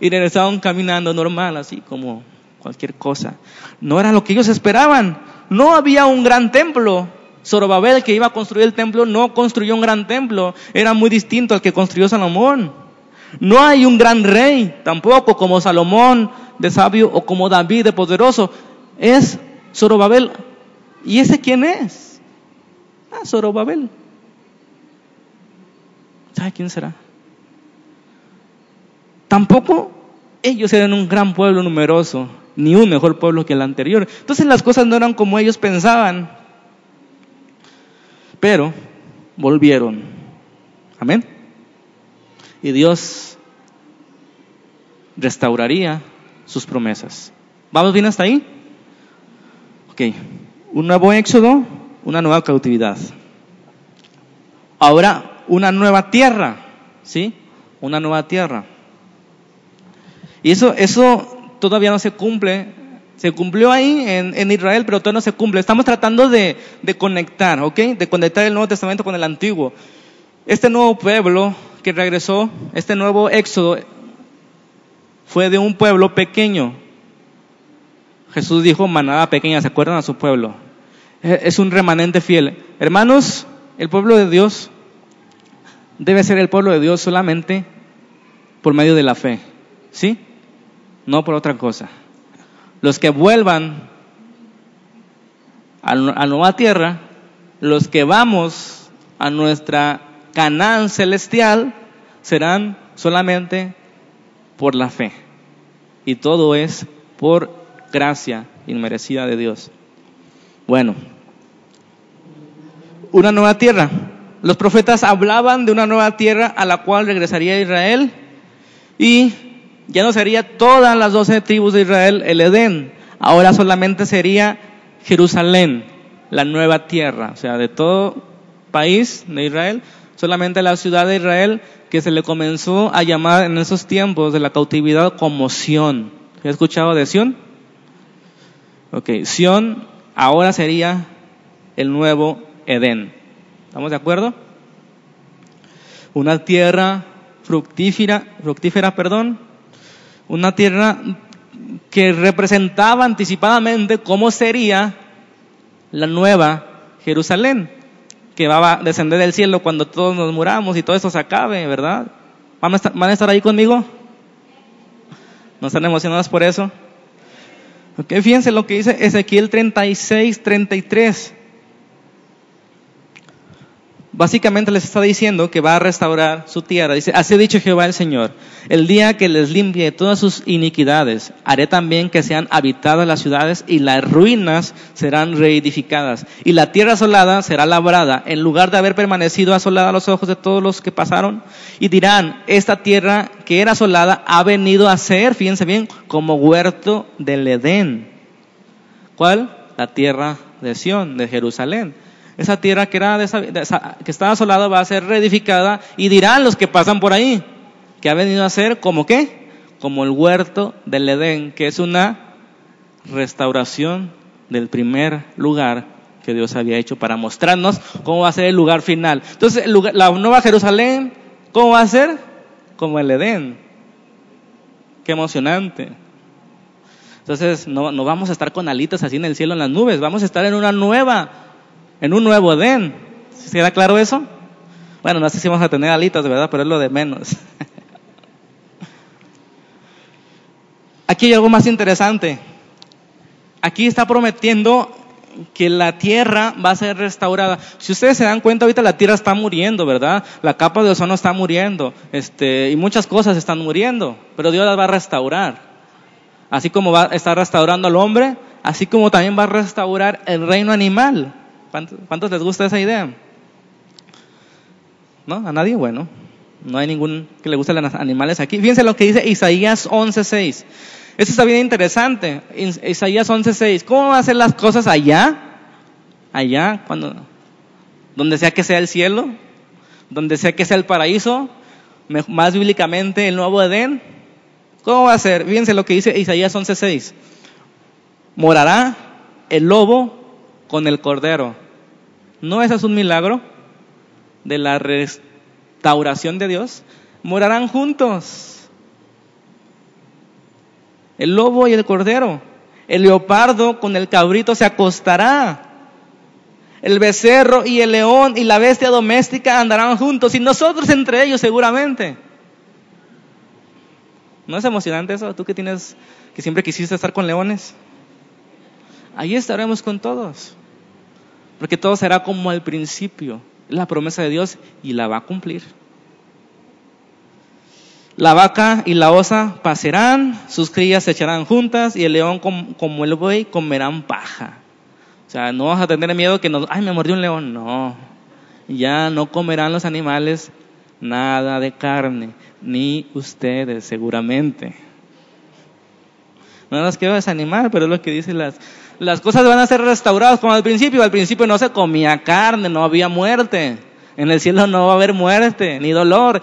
y regresaron caminando normal, así como cualquier cosa. No era lo que ellos esperaban. No había un gran templo. Zorobabel, que iba a construir el templo, no construyó un gran templo. Era muy distinto al que construyó Salomón. No hay un gran rey, tampoco como Salomón de sabio o como David de poderoso. Es Zorobabel. ¿Y ese quién es? Ah, Zorobabel. ¿Sabe quién será? Tampoco ellos eran un gran pueblo numeroso, ni un mejor pueblo que el anterior. Entonces las cosas no eran como ellos pensaban. Pero volvieron. Amén. Y Dios restauraría sus promesas. ¿Vamos bien hasta ahí? Ok. Un nuevo éxodo, una nueva cautividad. Ahora, una nueva tierra. ¿Sí? Una nueva tierra. Y eso, eso todavía no se cumple. Se cumplió ahí en, Israel, pero todavía no se cumple. Estamos tratando de, de conectar, ¿ok? De conectar el Nuevo Testamento con el Antiguo. Este nuevo pueblo que regresó, este nuevo éxodo, fue de un pueblo pequeño. Jesús dijo, manada pequeña, ¿se acuerdan a su pueblo? Es un remanente fiel. Hermanos, el pueblo de Dios debe ser el pueblo de Dios solamente por medio de la fe. ¿Sí? no por otra cosa. Los que vuelvan a, la nueva tierra, los que vamos a nuestra Canaán celestial, serán solamente por la fe. Y todo es por gracia inmerecida de Dios. Bueno, una nueva tierra. Los profetas hablaban de una nueva tierra a la cual regresaría Israel y ya no sería todas las doce tribus de Israel el Edén, ahora solamente sería Jerusalén, la nueva tierra, o sea, de todo país de Israel, solamente la ciudad de Israel que se le comenzó a llamar en esos tiempos de la cautividad como Sión. ¿Has escuchado de Sión? Ok, Sión ahora sería el nuevo Edén. ¿Estamos de acuerdo? Una tierra fructífera, fructífera, perdón, una tierra que representaba anticipadamente cómo sería la nueva Jerusalén, que va a descender del cielo cuando todos nos muramos y todo eso se acabe, ¿verdad? ¿Van a estar, van a estar ahí conmigo? ¿No están emocionados por eso? Okay, fíjense lo que dice Ezequiel 36, 33 básicamente les está diciendo que va a restaurar su tierra. Dice, así ha dicho Jehová el Señor, el día que les limpie todas sus iniquidades, haré también que sean habitadas las ciudades y las ruinas serán reedificadas. Y la tierra asolada será labrada, en lugar de haber permanecido asolada a los ojos de todos los que pasaron. Y dirán, esta tierra que era asolada ha venido a ser, fíjense bien, como huerto del Edén. ¿Cuál? La tierra de Sión, de Jerusalén. Esa tierra que, era que estaba asolada va a ser reedificada y dirán los que pasan por ahí que ha venido a ser como qué? Como el huerto del Edén, que es una restauración del primer lugar que Dios había hecho para mostrarnos cómo va a ser el lugar final. Entonces, la nueva Jerusalén, ¿cómo va a ser? Como el Edén. Qué emocionante. Entonces, no, no vamos a estar con alitas así en el cielo, en las nubes, vamos a estar en una nueva en un nuevo Edén. ¿Se queda claro eso? Bueno, no sé si vamos a tener alitas, ¿verdad? Pero es lo de menos. Aquí hay algo más interesante. Aquí está prometiendo que la tierra va a ser restaurada. Si ustedes se dan cuenta, ahorita la tierra está muriendo, ¿verdad? La capa de ozono está muriendo, este, y muchas cosas están muriendo, pero Dios las va a restaurar. Así como va a estar restaurando al hombre, así como también va a restaurar el reino animal. ¿Cuántos, les gusta esa idea? ¿No? ¿A nadie? Bueno, no hay ningún que le guste los animales aquí. Fíjense lo que dice Isaías 11.6. Eso está bien interesante. Isaías 11.6. ¿Cómo van a ser las cosas allá? Allá, cuando, donde sea que sea el cielo, donde sea que sea el paraíso, más bíblicamente el nuevo Edén. ¿Cómo va a ser? Fíjense lo que dice Isaías 11.6. Morará el lobo con el cordero. ¿No es un milagro de la restauración de Dios? Morarán juntos. El lobo y el cordero. El leopardo con el cabrito se acostará. El becerro y el león y la bestia doméstica andarán juntos y nosotros entre ellos seguramente. ¿No es emocionante eso? Tú que tienes, que siempre quisiste estar con leones. Ahí estaremos con todos. Porque todo será como al principio. Es la promesa de Dios y la va a cumplir. La vaca y la osa pasarán, sus crías se echarán juntas y el león como el buey comerán paja. O sea, no vas a tener miedo que nos, ay, me mordió un león. No, ya no comerán los animales nada de carne, ni ustedes seguramente. No los quiero desanimar, pero es lo que dicen las, las cosas van a ser restauradas como al principio. Al principio no se comía carne, no había muerte. En el cielo no va a haber muerte, ni dolor,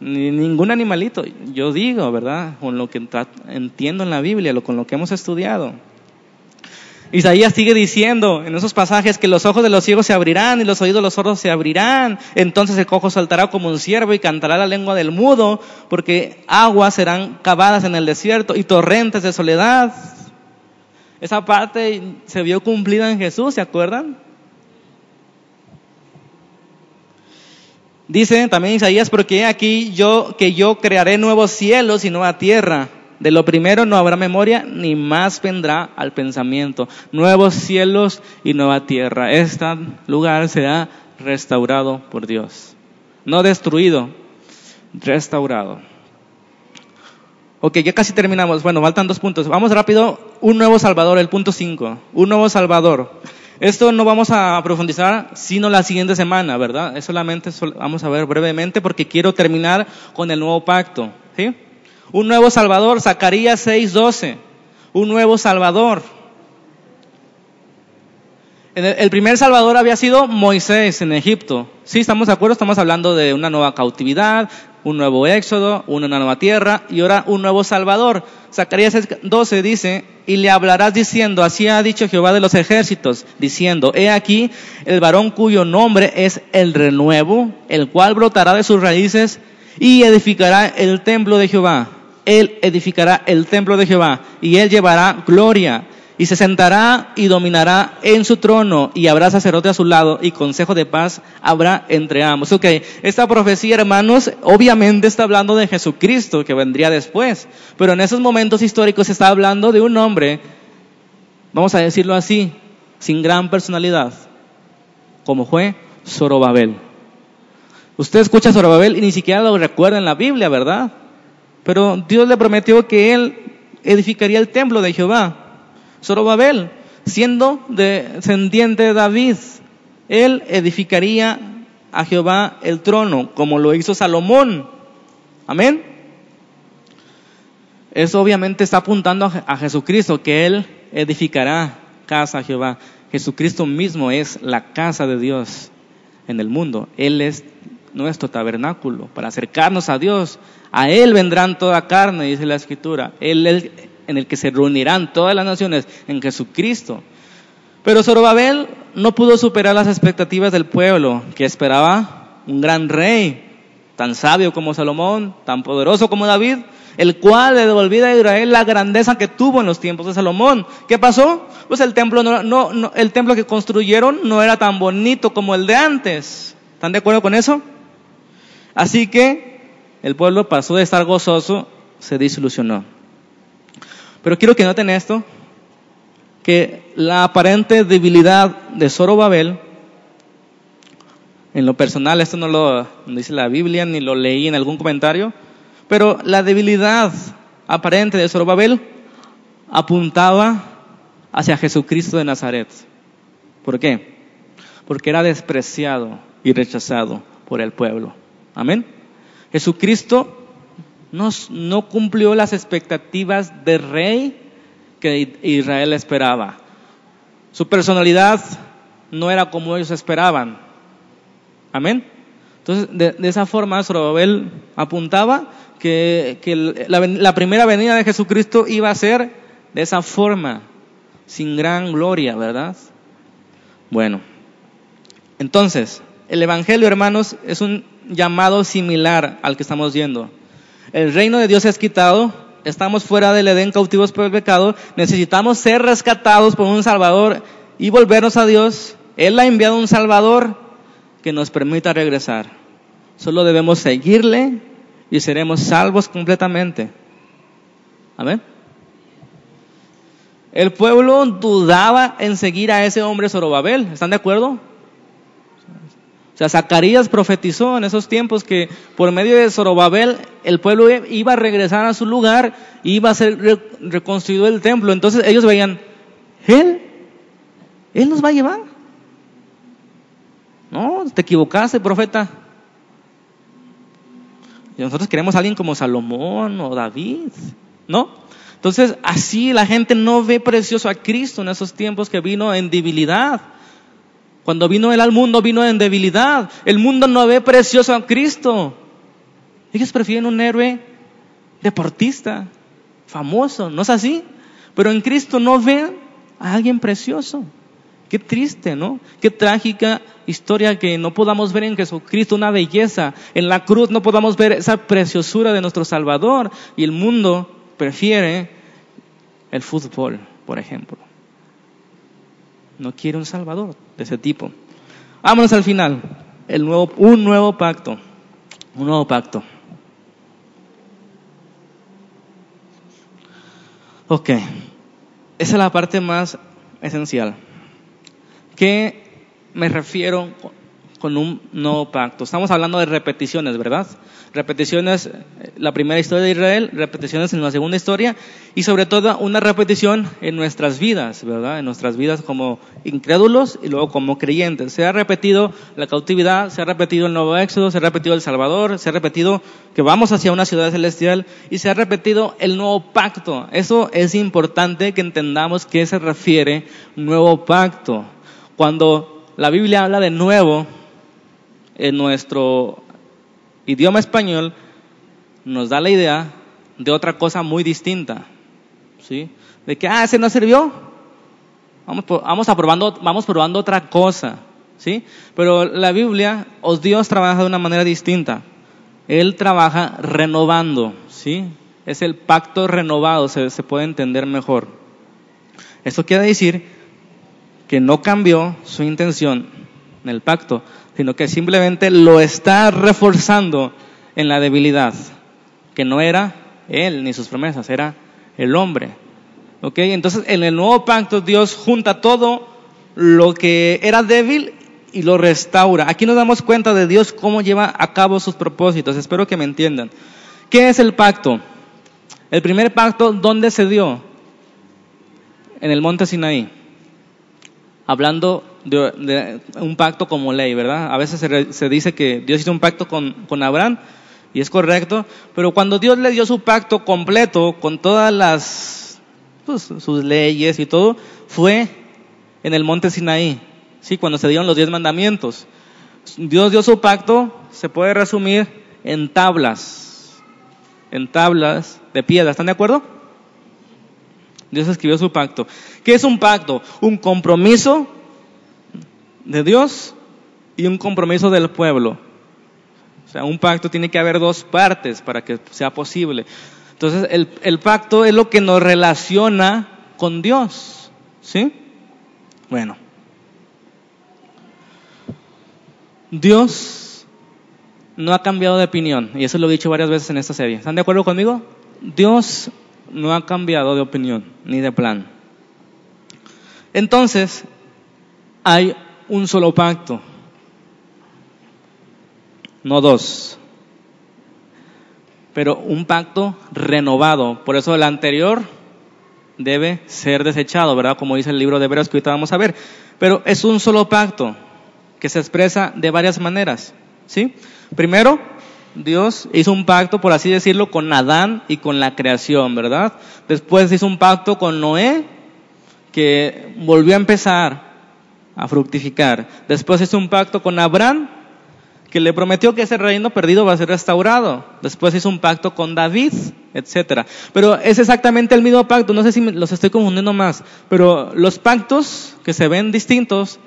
ni ningún animalito. Yo digo, ¿verdad? Con lo que entiendo en la Biblia, con lo que hemos estudiado. Isaías sigue diciendo en esos pasajes que los ojos de los ciegos se abrirán y los oídos de los sordos se abrirán. Entonces el cojo saltará como un ciervo y cantará la lengua del mudo, porque aguas serán cavadas en el desierto y torrentes de soledad. Esa parte se vio cumplida en Jesús, ¿se acuerdan? Dice también Isaías, porque aquí yo, que yo crearé nuevos cielos y nueva tierra de lo primero no habrá memoria, ni más vendrá al pensamiento. Nuevos cielos y nueva tierra. Este lugar será restaurado por Dios. No destruido, restaurado. Ok, ya casi terminamos. Bueno, faltan dos puntos. Vamos rápido. Un nuevo Salvador, el punto 5. Un nuevo Salvador. Esto no vamos a profundizar sino la siguiente semana, ¿verdad? Es solamente vamos a ver brevemente porque quiero terminar con el nuevo pacto. ¿Sí? Un nuevo Salvador, Zacarías 6:12. Un nuevo Salvador. El primer Salvador había sido Moisés en Egipto. Sí, estamos de acuerdo, estamos hablando de una nueva cautividad, un nuevo éxodo, una nueva tierra y ahora un nuevo Salvador. Zacarías 12 dice, y le hablarás diciendo, así ha dicho Jehová de los ejércitos, diciendo, he aquí el varón cuyo nombre es el renuevo, el cual brotará de sus raíces y edificará el templo de Jehová él edificará el templo de Jehová y él llevará gloria y se sentará y dominará en su trono y habrá sacerdote a su lado y consejo de paz habrá entre ambos. Ok, esta profecía, hermanos, obviamente está hablando de Jesucristo que vendría después, pero en esos momentos históricos está hablando de un hombre, vamos a decirlo así, sin gran personalidad, como fue Zorobabel. Usted escucha Zorobabel y ni siquiera lo recuerda en la Biblia, ¿verdad? Pero Dios le prometió que él edificaría el templo de Jehová. Zorobabel, siendo descendiente de David, él edificaría a Jehová el trono, como lo hizo Salomón. Amén. Eso obviamente está apuntando a Jesucristo, que Él edificará casa a Jehová. Jesucristo mismo es la casa de Dios en el mundo. Él es nuestro tabernáculo para acercarnos a Dios. A Él vendrán toda carne, dice la Escritura. Él es en el que se reunirán todas las naciones, en Jesucristo. Pero Zorobabel no pudo superar las expectativas del pueblo, que esperaba un gran rey, tan sabio como Salomón, tan poderoso como David, el cual le devolvía a Israel la grandeza que tuvo en los tiempos de Salomón. ¿Qué pasó? Pues el templo, no, el templo que construyeron no era tan bonito como el de antes. ¿Están de acuerdo con eso? Así que el pueblo pasó de estar gozoso, se desilusionó. Pero quiero que noten esto, que la aparente debilidad de Zorobabel, en lo personal, esto no lo dice la Biblia ni lo leí en algún comentario, pero la debilidad aparente de Zorobabel apuntaba hacia Jesucristo de Nazaret. ¿Por qué? Porque era despreciado y rechazado por el pueblo. Amén. Jesucristo no cumplió las expectativas de rey que Israel esperaba. Su personalidad no era como ellos esperaban. Amén. Entonces, de, esa forma, Zorobabel apuntaba que, la, primera venida de Jesucristo iba a ser de esa forma, sin gran gloria, ¿verdad? Bueno, entonces, el Evangelio, hermanos, es un llamado similar al que estamos viendo. El reino de Dios es quitado, estamos fuera del Edén cautivos por el pecado, necesitamos ser rescatados por un Salvador y volvernos a Dios. Él ha enviado un Salvador que nos permita regresar. Solo debemos seguirle y seremos salvos completamente. Amén. El pueblo dudaba en seguir a ese hombre Zorobabel. ¿Están de acuerdo? O sea, Zacarías profetizó en esos tiempos que por medio de Zorobabel el pueblo iba a regresar a su lugar y iba a ser reconstruido el templo. Entonces ellos veían, Él, Él nos va a llevar. No, te equivocaste, profeta. Y nosotros queremos a alguien como Salomón o David, ¿no? Entonces, así la gente no ve precioso a Cristo en esos tiempos que vino en debilidad. Cuando vino Él al mundo, vino en debilidad. El mundo no ve precioso a Cristo. Ellos prefieren un héroe deportista, famoso, ¿no es así? Pero en Cristo no ven a alguien precioso. Qué triste, ¿no? Qué trágica historia que no podamos ver en Jesucristo una belleza. En la cruz no podamos ver esa preciosura de nuestro Salvador. Y el mundo prefiere el fútbol, por ejemplo no quiere un Salvador de ese tipo. Vámonos al final. El nuevo, un nuevo pacto. Un nuevo pacto. Ok. Esa es la parte más esencial. ¿Qué me refiero con un nuevo pacto? Estamos hablando de repeticiones, ¿verdad? repeticiones, la primera historia de Israel, repeticiones en la segunda historia y sobre todo una repetición en nuestras vidas, ¿verdad? En nuestras vidas como incrédulos y luego como creyentes. Se ha repetido la cautividad, se ha repetido el nuevo éxodo, se ha repetido el Salvador, se ha repetido que vamos hacia una ciudad celestial y se ha repetido el nuevo pacto. Eso es importante que entendamos qué se refiere nuevo pacto. Cuando la Biblia habla de nuevo, en nuestro idioma español nos da la idea de otra cosa muy distinta. ¿Sí? De que, ah, ese no sirvió. Vamos, vamos, probando, otra cosa. ¿Sí? Pero la Biblia, o Dios trabaja de una manera distinta. Él trabaja renovando. ¿Sí? Es el pacto renovado, se, se puede entender mejor. Esto quiere decir que no cambió su intención en el pacto, sino que simplemente lo está reforzando en la debilidad, que no era él ni sus promesas, era el hombre. ¿Ok? Entonces, en el nuevo pacto Dios junta todo lo que era débil y lo restaura. Aquí nos damos cuenta de Dios cómo lleva a cabo sus propósitos. Espero que me entiendan. ¿Qué es el pacto? El primer pacto, ¿dónde se dio? En el monte Sinaí. Hablando un pacto como ley, ¿verdad? A veces se, dice que Dios hizo un pacto con, con, Abraham y es correcto, pero cuando Dios le dio su pacto completo con todas las pues, sus leyes y todo, fue en el monte Sinaí, ¿sí? Cuando se dieron los diez mandamientos. Dios dio su pacto, se puede resumir en tablas, en tablas de piedra, ¿están de acuerdo? Dios escribió su pacto. ¿Qué es un pacto? Un compromiso de Dios y un compromiso del pueblo. O sea, un pacto tiene que haber dos partes para que sea posible. Entonces, el, el pacto es lo que nos relaciona con Dios. ¿Sí? Bueno. Dios no ha cambiado de opinión, y eso lo he dicho varias veces en esta serie. ¿Están de acuerdo conmigo? Dios no ha cambiado de opinión ni de plan. Entonces, hay un solo pacto, no dos, pero un pacto renovado. Por eso el anterior debe ser desechado, ¿verdad? Como dice el libro de Hebreos que ahorita vamos a ver. Pero es un solo pacto que se expresa de varias maneras, ¿sí? Primero, Dios hizo un pacto, por así decirlo, con Adán y con la creación, ¿verdad? Después hizo un pacto con Noé, que volvió a empezar a fructificar. Después hizo un pacto con Abraham, que le prometió que ese reino perdido va a ser restaurado. Después hizo un pacto con David, etcétera. Pero es exactamente el mismo pacto, no sé si los estoy confundiendo más, pero los pactos que se ven distintos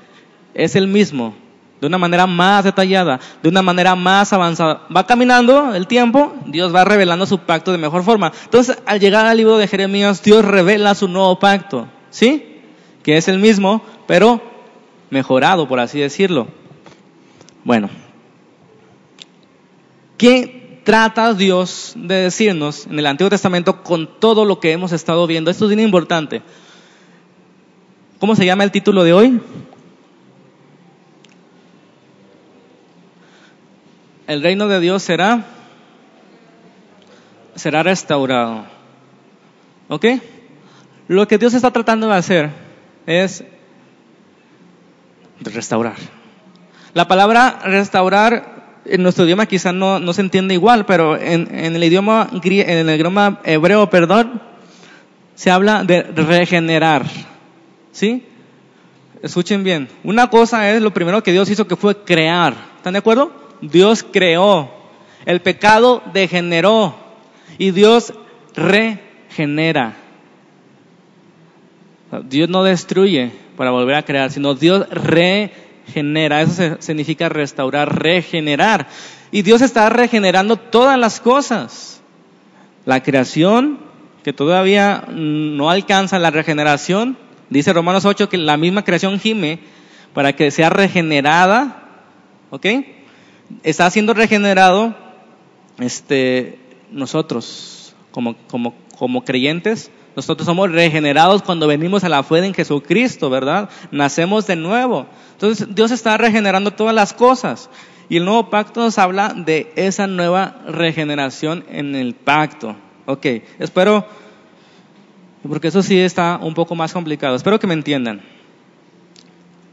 es el mismo, de una manera más detallada, de una manera más avanzada. Va caminando el tiempo, Dios va revelando su pacto de mejor forma. Entonces, al llegar al libro de Jeremías, Dios revela su nuevo pacto, ¿sí? Que es el mismo, pero mejorado, por así decirlo. Bueno, ¿qué trata Dios de decirnos en el Antiguo Testamento con todo lo que hemos estado viendo? Esto es bien importante. ¿Cómo se llama el título de hoy? el reino de Dios será será restaurado. ¿Ok? Lo que Dios está tratando de hacer es restaurar. La palabra restaurar en nuestro idioma quizás no, no se entiende igual, pero en, en, el idioma en el idioma hebreo, perdón, se habla de regenerar. ¿Sí? Escuchen bien. Una cosa es lo primero que Dios hizo que fue crear. ¿Están de acuerdo? Dios creó. El pecado degeneró. Y Dios regenera. Dios no destruye para volver a crear, sino Dios regenera. Eso significa restaurar, regenerar. Y Dios está regenerando todas las cosas. La creación, que todavía no alcanza la regeneración, dice Romanos 8 que la misma creación gime para que sea regenerada, ¿ok? Está siendo regenerado este, nosotros como, como, como creyentes nosotros somos regenerados cuando venimos a la fe en Jesucristo, ¿verdad? Nacemos de nuevo. Entonces Dios está regenerando todas las cosas. Y el nuevo pacto nos habla de esa nueva regeneración en el pacto. Ok, espero, porque eso sí está un poco más complicado. Espero que me entiendan.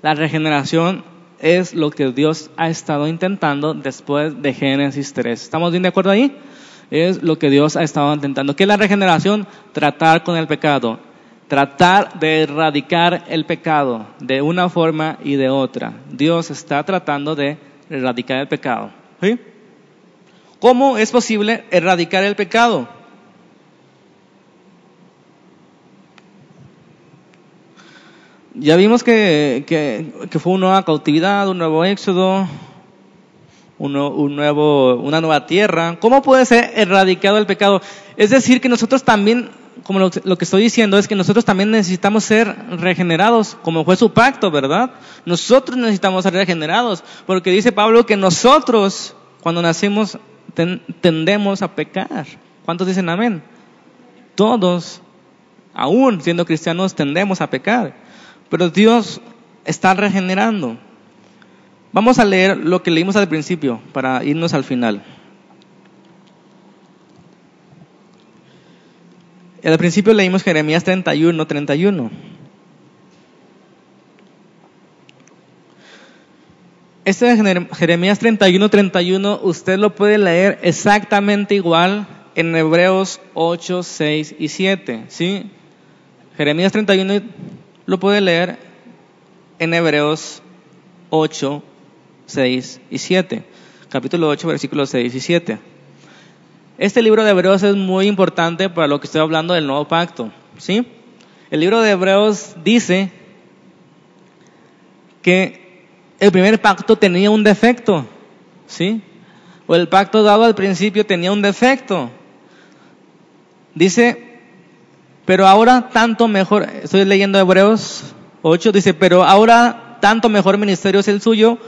La regeneración es lo que Dios ha estado intentando después de Génesis 3. ¿Estamos bien de acuerdo ahí? Es lo que Dios ha estado intentando. ¿Qué es la regeneración? Tratar con el pecado. Tratar de erradicar el pecado de una forma y de otra. Dios está tratando de erradicar el pecado. ¿Sí? ¿Cómo es posible erradicar el pecado? Ya vimos que, que, que fue una nueva cautividad, un nuevo éxodo, un nuevo, una nueva tierra. ¿Cómo puede ser erradicado el pecado? Es decir, que nosotros también, como lo, que estoy diciendo, es que nosotros también necesitamos ser regenerados, como fue su pacto, ¿verdad? Nosotros necesitamos ser regenerados, porque dice Pablo que nosotros, cuando nacimos, tendemos a pecar. ¿Cuántos dicen amén? Todos, aún siendo cristianos, tendemos a pecar. Pero Dios está regenerando. Vamos a leer lo que leímos al principio para irnos al final. Al principio leímos Jeremías 31, 31. Este de Jeremías 31, 31, usted lo puede leer exactamente igual en Hebreos 8, 6 y 7. ¿sí? Jeremías 31 lo puede leer en Hebreos 8, 6 y 7. Capítulo 8, versículos 6 y 7. Este libro de Hebreos es muy importante para lo que estoy hablando del nuevo pacto. ¿sí? El libro de Hebreos dice que el primer pacto tenía un defecto. ¿sí? O el pacto dado al principio tenía un defecto. Dice, pero ahora tanto mejor, estoy leyendo Hebreos 8, dice, pero ahora tanto mejor ministerio es el suyo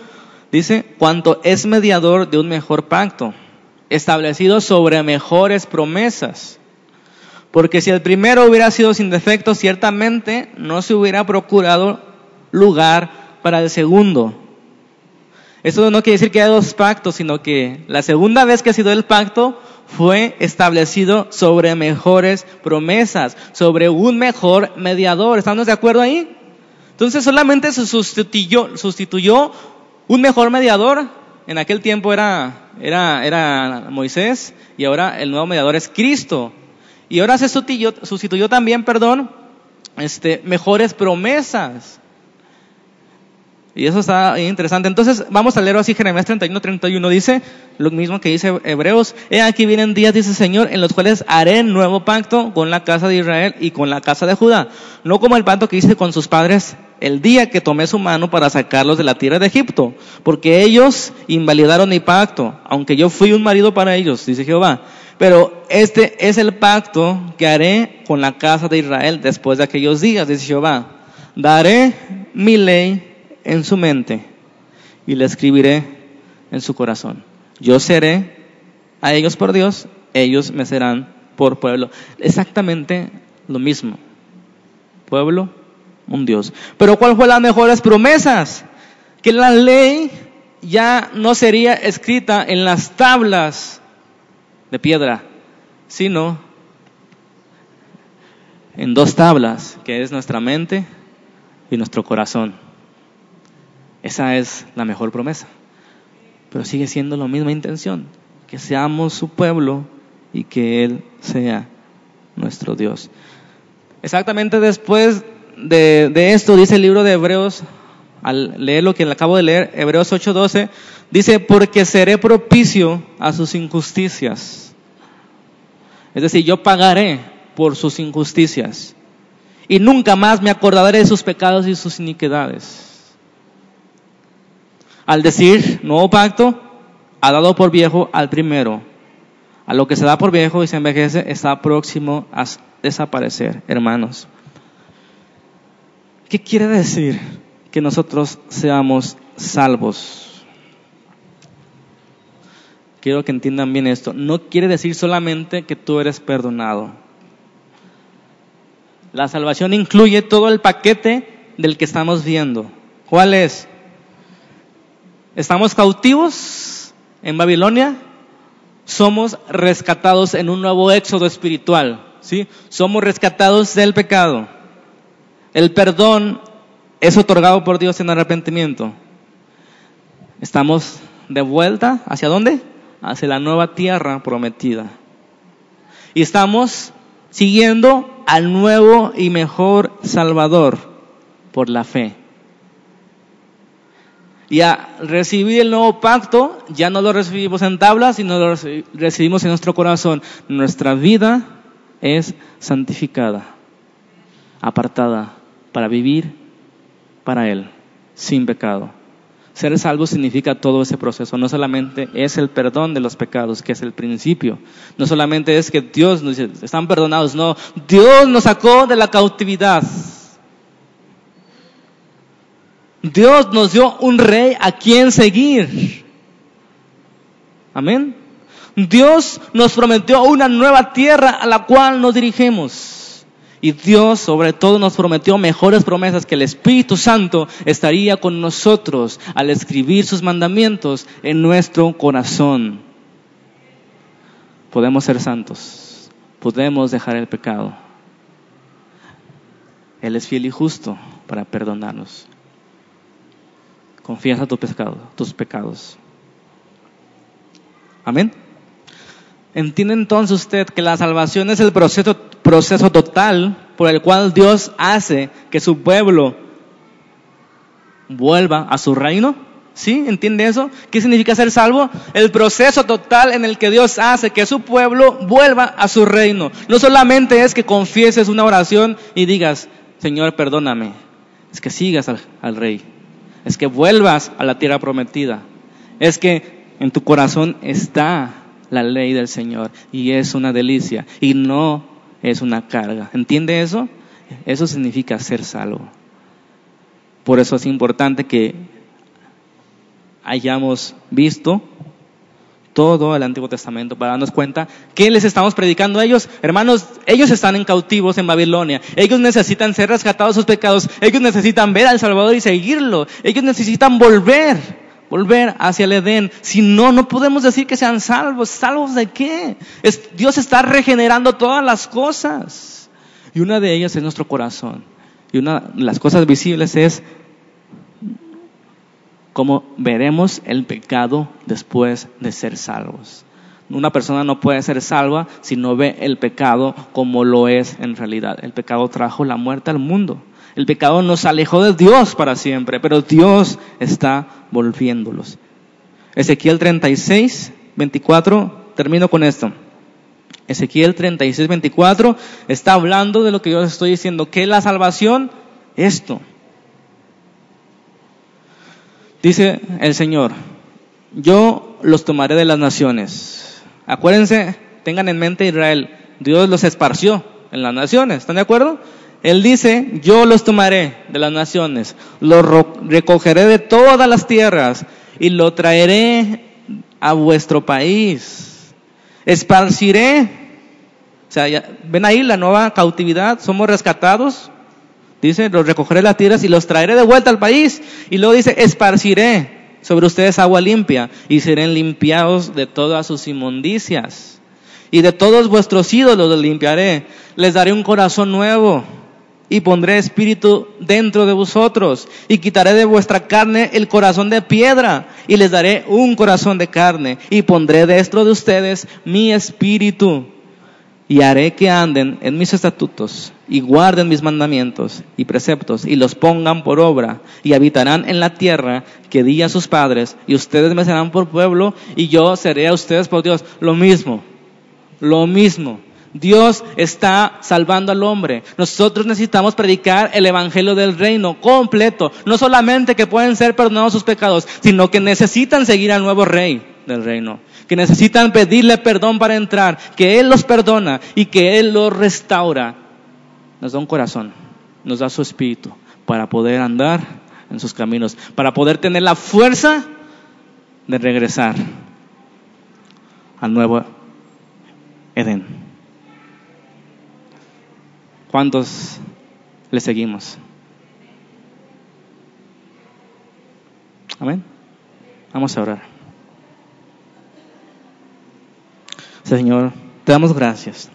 Dice, cuanto es mediador de un mejor pacto, establecido sobre mejores promesas. Porque si el primero hubiera sido sin defecto, ciertamente no se hubiera procurado lugar para el segundo. Esto no quiere decir que haya dos pactos, sino que la segunda vez que ha sido el pacto fue establecido sobre mejores promesas, sobre un mejor mediador. ¿Estamos de acuerdo ahí? Entonces solamente se sustituyó, sustituyó un mejor mediador en aquel tiempo era, era, era Moisés y ahora el nuevo mediador es Cristo. Y ahora se sustituyó, sustituyó también, perdón, este, mejores promesas. Y eso está interesante. Entonces, vamos a leer así Jeremías 31, 31. Dice lo mismo que dice Hebreos. He aquí vienen días, dice el Señor, en los cuales haré nuevo pacto con la casa de Israel y con la casa de Judá. No como el pacto que hice con sus padres el día que tomé su mano para sacarlos de la tierra de Egipto. Porque ellos invalidaron mi pacto, aunque yo fui un marido para ellos, dice Jehová. Pero este es el pacto que haré con la casa de Israel después de aquellos días, dice Jehová. Daré mi ley en su mente y le escribiré en su corazón. Yo seré a ellos por Dios, ellos me serán por pueblo. Exactamente lo mismo. Pueblo, un Dios. Pero ¿cuál fue las mejores promesas? Que la ley ya no sería escrita en las tablas de piedra, sino en dos tablas, que es nuestra mente y nuestro corazón. Esa es la mejor promesa. Pero sigue siendo la misma intención, que seamos su pueblo y que Él sea nuestro Dios. Exactamente después de, esto dice el libro de Hebreos, al leer lo que acabo de leer, Hebreos 8:12, dice, porque seré propicio a sus injusticias. Es decir, yo pagaré por sus injusticias y nunca más me acordaré de sus pecados y sus iniquidades. Al decir nuevo pacto, ha dado por viejo al primero. A lo que se da por viejo y se envejece está próximo a desaparecer, hermanos. ¿Qué quiere decir que nosotros seamos salvos? Quiero que entiendan bien esto. No quiere decir solamente que tú eres perdonado. La salvación incluye todo el paquete del que estamos viendo. ¿Cuál es? Estamos cautivos en Babilonia, somos rescatados en un nuevo éxodo espiritual. ¿sí? Somos rescatados del pecado. El perdón es otorgado por Dios en arrepentimiento. Estamos de vuelta, ¿hacia dónde? Hacia la nueva tierra prometida. Y estamos siguiendo al nuevo y mejor Salvador por la fe. Y a recibir el nuevo pacto, ya no lo recibimos en tablas, sino lo recibimos en nuestro corazón. Nuestra vida es santificada, apartada para vivir para Él, sin pecado. Ser salvo significa todo ese proceso. No solamente es el perdón de los pecados, que es el principio. No solamente es que Dios nos dice, están perdonados. No, Dios nos sacó de la cautividad. Dios nos dio un rey a quien seguir. Amén. Dios nos prometió una nueva tierra a la cual nos dirigimos. Y Dios sobre todo nos prometió mejores promesas que el Espíritu Santo estaría con nosotros al escribir sus mandamientos en nuestro corazón. Podemos ser santos, podemos dejar el pecado. Él es fiel y justo para perdonarnos. Confiesa tu pecado, tus pecados. Amén. Entiende entonces usted que la salvación es el proceso, total por el cual Dios hace que su pueblo vuelva a su reino. ¿Sí? ¿Entiende eso? ¿Qué significa ser salvo? El proceso total en el que Dios hace que su pueblo vuelva a su reino. No solamente es que confieses una oración y digas, Señor, perdóname. Es que sigas al rey. Es que vuelvas a la tierra prometida. Es que en tu corazón está la ley del Señor y es una delicia y no es una carga. ¿Entiende eso? Eso significa ser salvo. Por eso es importante que hayamos visto todo el Antiguo Testamento para darnos cuenta que les estamos predicando a ellos. Hermanos, ellos están en cautivos en Babilonia. Ellos necesitan ser rescatados sus pecados. Ellos necesitan ver al Salvador y seguirlo. Ellos necesitan volver volver hacia el Edén. Si no, no podemos decir que sean salvos. ¿Salvos de qué? Dios está regenerando todas las cosas. Y una de ellas es nuestro corazón. Y una de las cosas visibles es cómo veremos el pecado después de ser salvos. Una persona no puede ser salva si no ve el pecado como lo es en realidad. El pecado trajo la muerte al mundo. El pecado nos alejó de Dios para siempre, pero Dios está volviéndolos. Ezequiel 36, 24, termino con esto. Ezequiel 36, 24 está hablando de lo que yo estoy diciendo, que la salvación, esto. Dice el Señor, yo los tomaré de las naciones. Acuérdense, tengan en mente Israel, Dios los esparció en las naciones, ¿están de acuerdo? Él dice, yo los tomaré de las naciones, los recogeré de todas las tierras y lo traeré a vuestro país. Esparciré. O sea, ven ahí la nueva cautividad, somos rescatados. Dice, los recogeré las tierras y los traeré de vuelta al país. Y luego dice, esparciré sobre ustedes agua limpia y serán limpiados de todas sus inmundicias. Y de todos vuestros ídolos los limpiaré. Les daré un corazón nuevo y pondré espíritu dentro de vosotros y quitaré de vuestra carne el corazón de piedra y les daré un corazón de carne y pondré dentro de ustedes mi espíritu y haré que anden en mis estatutos y guarden mis mandamientos y preceptos y los pongan por obra y habitarán en la tierra que di a sus padres y ustedes me serán por pueblo y yo seré a ustedes por Dios. Lo mismo, lo mismo. Dios está salvando al hombre. Nosotros necesitamos predicar el evangelio del reino completo. No solamente que pueden ser perdonados sus pecados, sino que necesitan seguir al nuevo rey del reino. Que necesitan pedirle perdón para entrar, que Él los perdona y que Él los restaura. Nos da un corazón, nos da su espíritu para poder andar en sus caminos, para poder tener la fuerza de regresar al nuevo Edén. ¿Cuántos le seguimos? Amén. Vamos a orar. Señor, te damos gracias.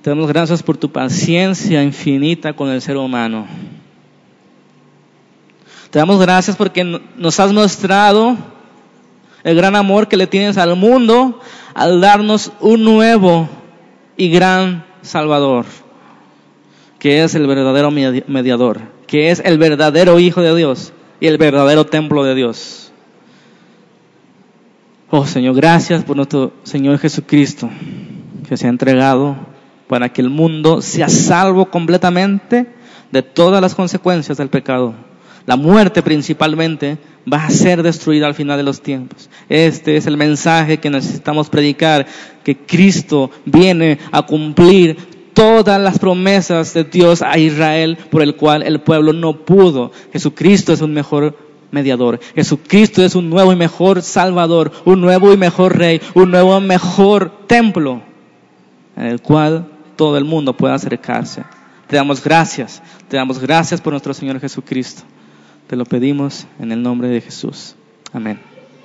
Te damos gracias por tu paciencia infinita con el ser humano. Te damos gracias porque nos has mostrado el gran amor que le tienes al mundo al darnos un nuevo y gran Salvador, que es el verdadero mediador, que es el verdadero Hijo de Dios y el verdadero templo de Dios. Oh Señor, gracias por nuestro Señor Jesucristo, que se ha entregado para que el mundo sea salvo completamente de todas las consecuencias del pecado. La muerte principalmente va a ser destruida al final de los tiempos. Este es el mensaje que necesitamos predicar, que Cristo viene a cumplir todas las promesas de Dios a Israel por el cual el pueblo no pudo. Jesucristo es un mejor mediador. Jesucristo es un nuevo y mejor Salvador, un nuevo y mejor Rey, un nuevo y mejor templo en el cual todo el mundo pueda acercarse. Te damos gracias, te damos gracias por nuestro Señor Jesucristo. Te lo pedimos en el nombre de Jesús. Amén.